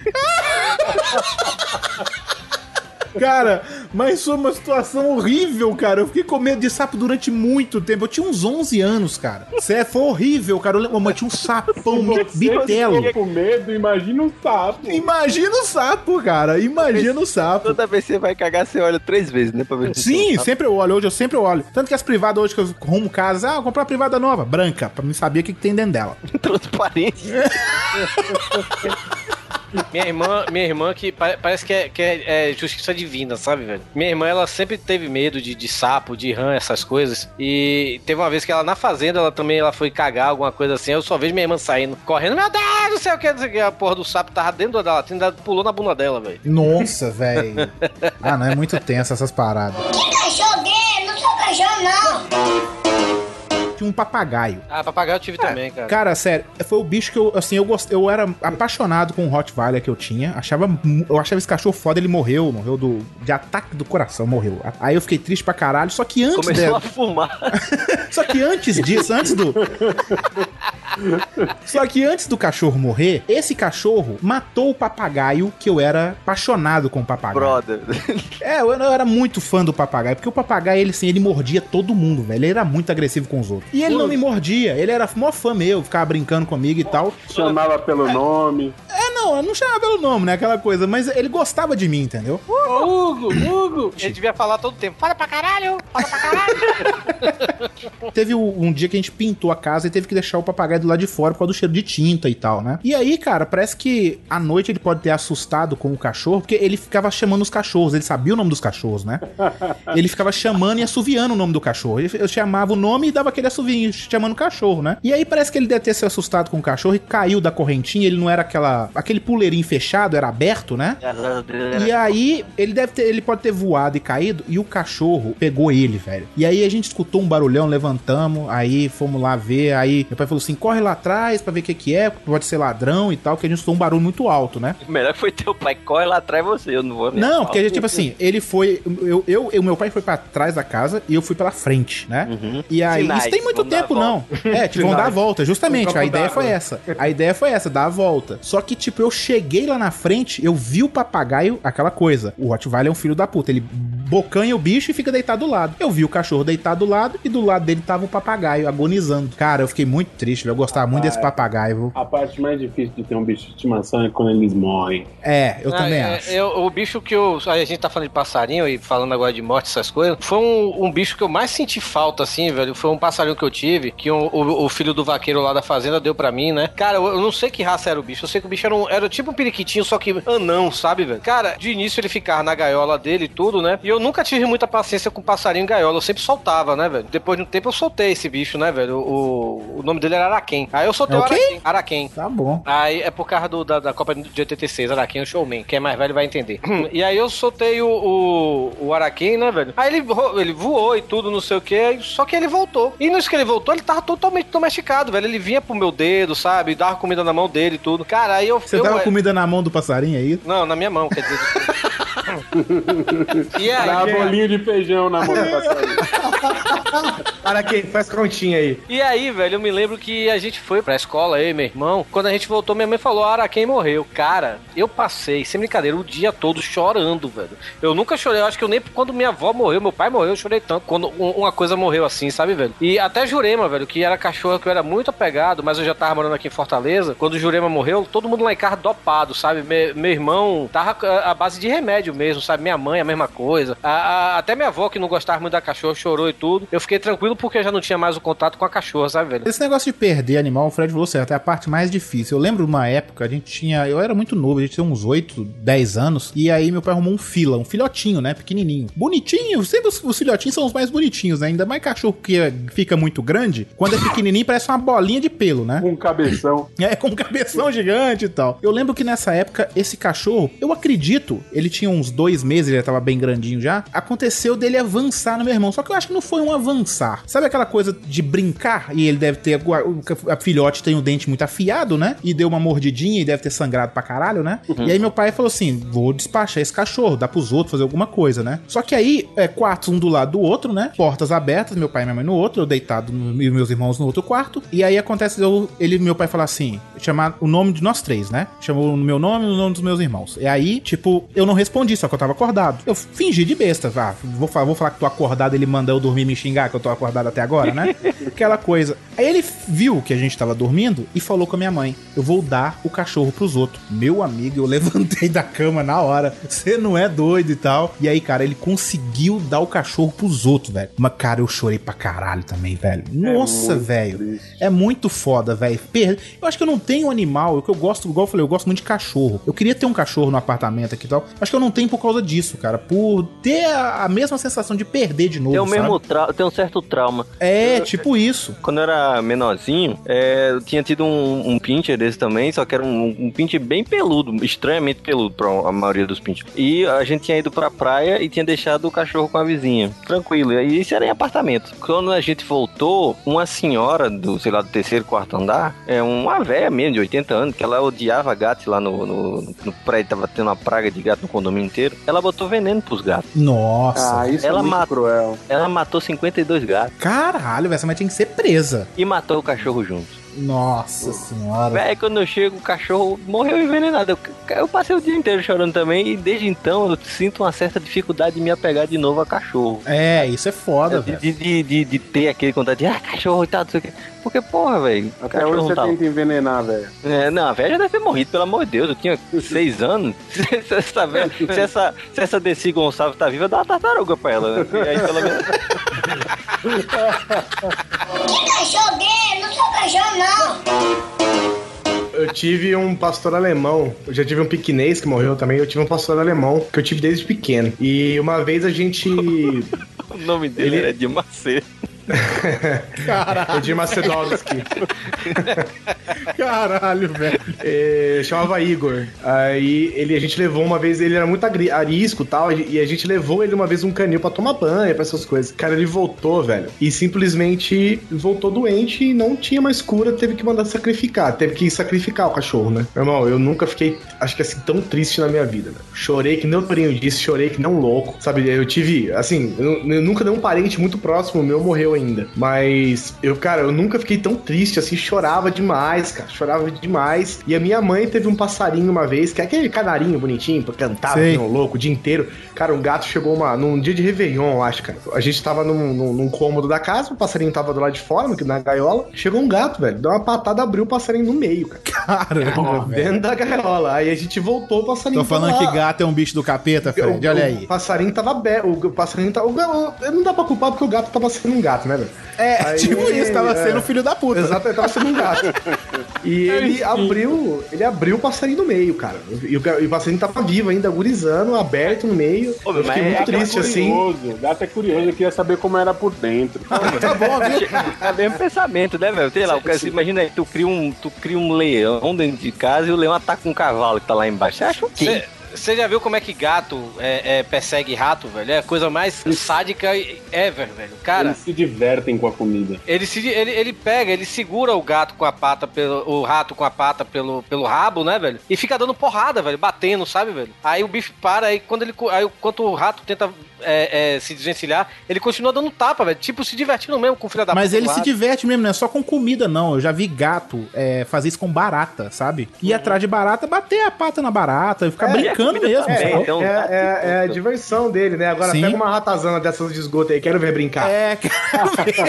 Cara, mas foi uma situação horrível, cara. Eu fiquei com medo de sapo durante muito tempo. Eu tinha uns 11 anos, cara. Sério, foi horrível, cara. Eu lembro, mas tinha um sapão bitelo. Você com medo, imagina um sapo. Imagina o sapo, cara. Imagina o sapo. Toda vez que você vai cagar, você olha três vezes, né? Pra ver Sim, um sempre eu olho. Hoje eu sempre olho. Tanto que as privadas hoje que eu rumo casa, ah, vou comprar uma privada nova, branca, pra me saber o que, que tem dentro dela. Transparente. Minha irmã, minha irmã que pa- parece que, é, que é, é justiça divina, sabe, velho? Minha irmã, ela sempre teve medo de, de sapo, de rã, essas coisas. E teve uma vez que ela na fazenda, ela também ela foi cagar, alguma coisa assim. Eu só vejo minha irmã saindo, correndo, meu Deus, não sei o que, não sei o que. A porra do sapo tava dentro da latrina, pulou na bunda dela, velho. Nossa, velho. Ah, não, é muito tenso essas paradas. Que cachorro gay? Não sou cachorro, não. Um papagaio. Ah, papagaio eu tive também, cara. Cara, sério, foi o bicho que eu, assim, eu gost... eu era apaixonado com o Rottweiler que eu tinha. Achava, eu achava esse cachorro foda, ele morreu, morreu do, de ataque do coração, morreu. Aí eu fiquei triste pra caralho, só que antes Começou dela- a fumar. Só que antes disso, antes do. Só que antes do cachorro morrer, esse cachorro matou o papagaio que eu era apaixonado com o papagaio. Brother. É, eu, eu era muito fã do papagaio, porque o papagaio, ele assim, ele mordia todo mundo, velho. Ele era muito agressivo com os outros. E ele não me mordia, ele era mó fã meu, ficava brincando comigo e tal. Chamava pelo nome. É, não, eu não chamava pelo nome, né? Aquela coisa, mas ele gostava de mim, entendeu? Hugo, Hugo! Ele devia falar todo tempo. Fala pra caralho! Fala pra caralho! Teve um dia que a gente pintou a casa e teve que deixar o papagaio do lado de fora por causa do cheiro de tinta e tal, né? E aí, cara, parece que à noite ele pode ter assustado com o cachorro, porque ele ficava chamando os cachorros, ele sabia o nome dos cachorros, né? Ele ficava chamando e assoviando o nome do cachorro. Eu chamava o nome e dava aquele assovio chamando o cachorro, né? E aí parece que ele deve ter se assustado com o cachorro e caiu da correntinha, ele não era aquela aquele puleirinho fechado, era aberto, né? E aí, ele deve ter, ele pode ter voado e caído, e o cachorro pegou ele, velho. E aí a gente escutou um barulhão, levantamos, aí fomos lá ver, aí meu pai falou assim: corre lá atrás pra ver o que que é, pode ser ladrão e tal, que a gente escutou um barulho muito alto, né? O melhor foi teu pai, corre lá atrás você, eu não vou nem Não, porque a gente, tipo assim, ele foi. Eu, eu, eu- meu pai foi pra trás da casa e eu fui pela frente, né? E aí, Sinais, isso tem muito tempo, não. É, tipo, vão dar a volta, justamente. A ideia foi essa. A ideia foi essa, dar a volta. Só que, tipo, eu cheguei lá na frente, eu vi o papagaio, aquela coisa. O Rottweiler é um filho da puta. Ele bocanha o bicho e fica deitado do lado. Eu vi o cachorro deitado do lado e do lado dele tava o papagaio agonizando. Cara, eu fiquei muito triste, velho. Eu gostava muito desse papagaio, viu? A parte mais difícil de ter um bicho de estimação é quando eles morrem. É, eu Ah, também é, acho. eu- o bicho que eu. A gente tá falando de passarinho e falando agora de morte, essas coisas. Foi um, um bicho que eu mais senti falta, assim, velho. Foi um passarinho que eu tive, que o, o- o filho do vaqueiro lá da fazenda deu pra mim, né? Cara, eu, eu não sei que raça era o bicho. Eu sei que o bicho era, um, era tipo um periquitinho, só que anão, sabe, velho? Cara, de início ele ficava na gaiola dele e tudo, né? E eu nunca tive muita paciência com passarinho em gaiola. Eu sempre soltava, né, velho? Depois de um tempo eu soltei esse bicho, né, velho? O, o nome dele era Araquém. Aí eu soltei É o o? Araquém. Araquém. Tá bom. Aí é por causa do- da, da Copa de 86, Araquém o showman. Quem é mais velho vai entender. e aí eu soltei o, o, o Araquém, né, velho? Aí ele, ele voou e tudo, não sei o que, só que ele voltou. E nisso que ele voltou, ele tava totalmente domesticado, velho. Ele vinha pro meu dedo, sabe? Dava comida na mão dele e tudo. Cara, aí eu... Você eu, tava comida na mão do passarinho aí? Não, na minha mão, quer dizer... e aí... Dá bolinho de feijão na mão do passarinho. Para quem? Faz continha aí. E aí, velho, eu me lembro que a gente foi pra escola, eu e meu irmão. Quando a gente voltou, minha mãe falou: Araquém morreu. Cara, eu passei, sem brincadeira, o dia todo chorando, velho. Eu nunca chorei, eu acho que eu nem quando minha avó morreu, meu pai morreu, eu chorei tanto. Quando um- uma coisa morreu assim, sabe, velho? E até Jurema, velho, que era cachorro que eu era muito apegado, mas eu já tava morando aqui em Fortaleza. Quando o Jurema morreu, todo mundo lá em casa dopado, sabe? Me- meu irmão tava a- à base de remédio mesmo, sabe? Minha mãe, a mesma coisa. A- a- até minha avó, que não gostava muito da cachorra, chorou e tudo. Eu fiquei tranquilo porque eu já não tinha mais o contato com a cachorra, sabe, velho? Esse negócio de perder animal, o Fred falou certo, é a parte mais difícil. Eu lembro de uma época, a gente tinha. Eu era muito novo, a gente tinha uns 8, 10 anos. E aí meu pai arrumou um fila, um filhotinho, né? Pequenininho. Bonitinho, sempre os, os filhotinhos são os mais bonitinhos, né? Ainda mais cachorro que é- fica muito grande. Quando é pequenininho, parece uma bolinha de pelo, né? Um cabeção. É, com um cabeção gigante e tal. Eu lembro que nessa época, esse cachorro, eu acredito, ele tinha uns dois meses, ele já tava bem grandinho já. Aconteceu dele avançar no meu irmão. Só que eu acho que no, foi um avançar. Sabe aquela coisa de brincar e ele deve ter. A filhote tem o dente muito afiado, né? E deu uma mordidinha e deve ter sangrado pra caralho, né? Uhum. E aí meu pai falou assim: vou despachar esse cachorro, dar pros outros fazer alguma coisa, né? Só que aí, é, quartos um do lado do outro, né? Portas abertas, meu pai e minha mãe no outro, eu deitado no- e meus irmãos no outro quarto. E aí acontece, eu, ele, meu pai falar assim: chamar o nome de nós três, né? Chamou o meu nome e o nome dos meus irmãos. E aí, tipo, eu não respondi, só que eu tava acordado. Eu fingi de besta, vá. Vou, falar- vou falar que tô acordado, ele manda eu dormir me xingar, que eu tô acordado até agora, né? Aquela coisa. Aí ele viu que a gente tava dormindo e falou com a minha mãe: Eu vou dar o cachorro pros outros. Meu amigo, eu levantei da cama na hora. Você não é doido e tal. E aí, cara, ele conseguiu dar o cachorro pros outros, velho. Mas, cara, eu chorei pra caralho também, velho. Nossa, muito velho. É muito foda, velho. Per- Eu acho que eu não tenho animal. O que eu gosto, igual eu falei, eu gosto muito de cachorro. Eu queria ter um cachorro no apartamento aqui e tal. Acho que eu não tenho por causa disso, cara. Por ter a, a mesma sensação de perder de novo. Tem o mesmo sabe? trau- tem um certo trauma. É, tipo isso. Quando eu era menorzinho, é, eu tinha tido um, um pincher desse também, só que era um, um pincher bem peludo, estranhamente peludo pra a maioria dos pinchers. E a gente tinha ido pra praia e tinha deixado o cachorro com a vizinha. Tranquilo. E isso era em apartamento. Quando a gente voltou, uma senhora do, sei lá, do terceiro, quarto andar, é uma velha mesmo, de 80 anos, que ela odiava gatos lá no, no, no prédio, tava tendo uma praga de gato no condomínio inteiro. Ela botou veneno pros gatos. Nossa. Ah, isso ela é muito matou, cruel. Ela matou 52 gatos Caralho, essa mulher tinha que ser presa. e matou o cachorro junto. Nossa senhora. Véi, quando eu chego, o cachorro morreu envenenado. Eu, eu passei o dia inteiro chorando também e desde então eu sinto uma certa dificuldade de me apegar de novo a cachorro. É, isso é foda, de, velho. de, de, de, de ter aquele contato de ah, cachorro e tal, não sei o quê. Porque, porra, velho. Até cachorro hoje você tal. tenta envenenar, velho. É, não, a velha já deve ter morrido, pelo amor de Deus. Eu tinha seis anos. se, essa velha, se, essa, se essa Desi Gonçalves tá viva, dá uma tartaruga pra ela, né? E aí, pelo menos. Que cachorro não. Eu tive um pastor alemão, eu já tive um piquinês que morreu também, eu tive um pastor alemão que eu tive desde pequeno. E uma vez a gente. O nome dele Ele- era de Macedo. Caralho. Edir Macedowski. Caralho, velho. É, chamava Igor. Aí ele, a gente levou uma vez, ele era muito arisco e tal, e a gente levou ele uma vez um canil pra tomar banho, pra essas coisas. Cara, ele voltou, velho, e simplesmente voltou doente e não tinha mais cura, teve que mandar sacrificar, teve que sacrificar o cachorro, né? Meu irmão, eu nunca fiquei, acho que assim, tão triste na minha vida, velho. Chorei que nem o Torinho disse, chorei que nem um louco, sabe? Eu tive, assim, eu, eu nunca nenhum parente muito próximo meu morreu ainda, mas eu, cara, eu nunca fiquei tão triste assim, chorava demais, cara, chorava demais. E a minha mãe teve um passarinho uma vez, que é aquele canarinho bonitinho pra cantar, um louco, o dia inteiro. Cara, um gato chegou uma, num dia de Réveillon, eu acho, cara. A gente tava num, num, num cômodo da casa, o passarinho tava do lado de fora, na gaiola. Chegou um gato, velho, deu uma patada, abriu o passarinho no meio, cara. Caramba, velho. Dentro da gaiola. Aí a gente voltou, o passarinho Tô falando que gato é um bicho do capeta, Fred. Olha O aí. passarinho tava aberto. O passarinho tava. O, o- não dá pra culpar porque o gato tava sendo um gato, né, velho? É, Aí- tipo isso, tava é. sendo filho da puta. Exato, ele tava sendo um gato. E ele abriu. Ele abriu o passarinho no meio, cara. E o, e o passarinho tava vivo ainda, gurizando, aberto no meio. Ô, eu fiquei muito é triste, assim. curioso. Gato é curioso, eu queria saber como era por dentro. Tá bom, viu? É o mesmo pensamento, né, velho? Sei lá, cara, imagina aí, tu cria, um, tu cria um leão dentro de casa e o leão ataca um cavalo que tá lá embaixo. Você acha o quê? Você já viu como é que gato é, é, persegue rato, velho? É a coisa mais sádica ever, velho. Cara, Eles se divertem com a comida. ele, se, ele, ele pega, ele segura o gato com a pata, pelo, o rato com a pata pelo, pelo rabo, né, velho? E fica dando porrada, velho, batendo, sabe, velho? Aí o bicho para, aí quando ele. Aí enquanto o rato tenta é, é, se desvencilhar, ele continua dando tapa, velho. Tipo, se divertindo mesmo com o filho da Mas puta ele se diverte mesmo, não é só com comida, não. Eu já vi gato é, fazer isso com barata, sabe? Ir atrás de barata, bater a pata na barata e ficar É, brincando mesmo, É, então, é, é- é a diversão dele, né? Agora Sim. pega uma ratazana dessas de esgoto aí, quero ver brincar. É,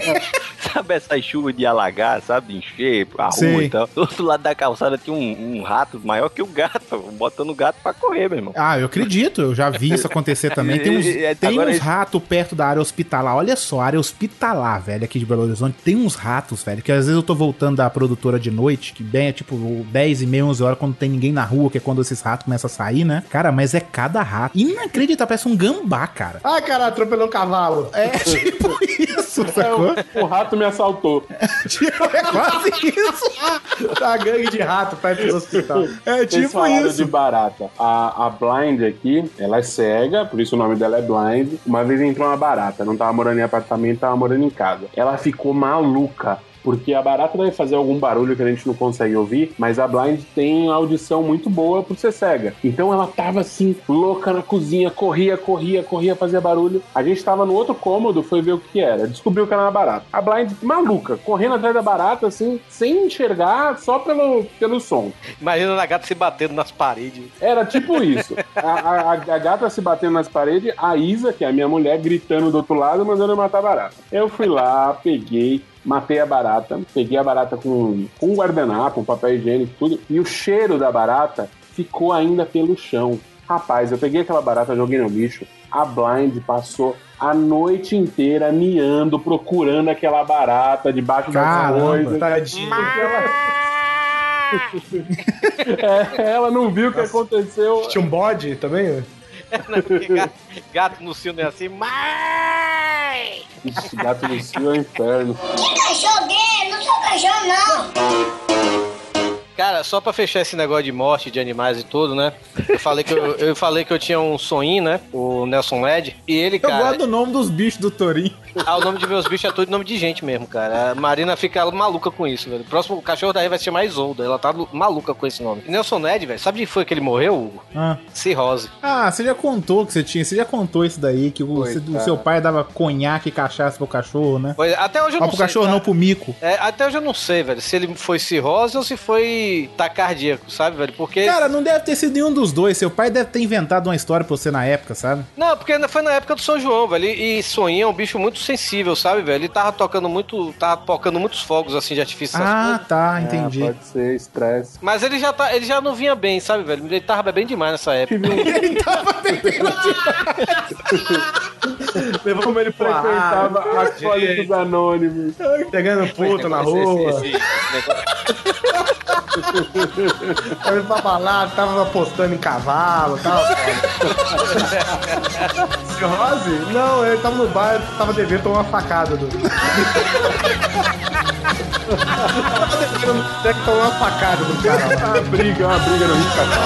Sabe essa chuva de alagar, sabe? De encher a rua Sim. e tal. Do outro lado da calçada tinha um, um rato maior que o gato, botando o gato pra correr, meu irmão. Ah, eu acredito, eu já vi isso acontecer também. Tem uns, É, tem agora uns ratos perto da área hospitalar. Olha só, área hospitalar, velho, aqui de Belo Horizonte. Tem uns ratos, velho, que às vezes eu tô voltando da produtora de noite, que bem é tipo 10 e meia, 11 horas, quando tem ninguém na rua, que é quando esses ratos começam a sair, né? Cara, mas é cada rato. Inacreditável, parece um gambá, cara. Ah, cara, atropelou um cavalo. É tipo isso, sacou? O rato me assaltou. é quase isso. Tá gangue de rato perto do hospital. É tipo isso. de barata. A, a Blind aqui, ela é cega, por isso o nome dela é Blind. Blind. Uma vez entrou uma barata, não tava morando em apartamento, tava morando em casa. Ela ficou maluca. Porque a barata deve fazer algum barulho que a gente não consegue ouvir, mas a Blind tem audição muito boa por ser cega. Então ela tava assim, louca na cozinha, corria, corria, corria, fazia barulho. A gente tava no outro cômodo, foi ver o que era. Descobriu que era uma barata. A Blind maluca, correndo atrás da barata, assim, sem enxergar, só pelo, pelo som. Imagina a gata se batendo nas paredes. Era tipo isso. A, a- a gata se batendo nas paredes, a Isa, que é a minha mulher, gritando do outro lado, mandando matar a barata. Eu fui lá, peguei, matei a barata, peguei a barata com, com um guardanapo, um papel higiênico, tudo, e o cheiro da barata ficou ainda pelo chão. Rapaz, eu peguei aquela barata, joguei no lixo. A Blind passou a noite inteira miando, procurando aquela barata debaixo das Caramba, coisas. tadinho. É, ela não viu o que aconteceu. Tinha um bode também? Porque gato, gato no cio não é assim, mas... Ixi, gato no cio é o inferno. Que cachorro gay? Não sou cachorro, não. Cara, só pra fechar esse negócio de morte de animais e tudo, né? Eu falei que eu, eu falei que eu tinha um soninho, né? O Nelson Led. E ele, Eu cara. gosto do nome dos bichos do Torinho. Ah, o nome de meus bichos é tudo nome de gente mesmo, cara. A Marina fica maluca com isso, velho. O próximo cachorro daí vai ser mais Isolda. Ela tá maluca com esse nome. E Nelson Ned, velho, sabe de que foi que ele morreu, Hugo? Ah. Cirrose. Ah, você já contou que você tinha. Você já contou isso daí, que o, Foi, o seu pai dava conhaque e cachaça pro cachorro, né? Pois, até hoje eu Ó, não pro sei. cachorro tá? não, pro mico. É, até hoje eu não sei, velho, se ele foi cirrose ou se foi tacardiaco, sabe, velho? Porque. Cara, não deve ter sido nenhum dos dois. Seu pai deve ter inventado uma história pra você na época, sabe? Não, porque foi na época do São João, velho. E Soninho é um bicho muito sensível, sabe, velho? Ele tava tocando muito. Tava tocando muitos fogos assim de artifício. Ah, tá, entendi. É, pode ser estresse. Mas ele já, tá, ele já não vinha bem, sabe, velho? Ele tava bebendo demais nessa época. Levamos ele pro Frequentava ar, alcoólicos anônimos. Pegando puta na rua. Esse- esse- esse negócio. Tava pra balada, tava apostando em cavalo e tal. Cirrose? Não, ele tava no bar, tava devendo tomar uma facada do. tava devendo até que tomar uma facada do cara. Uma briga, uma briga no Rio de Janeiro.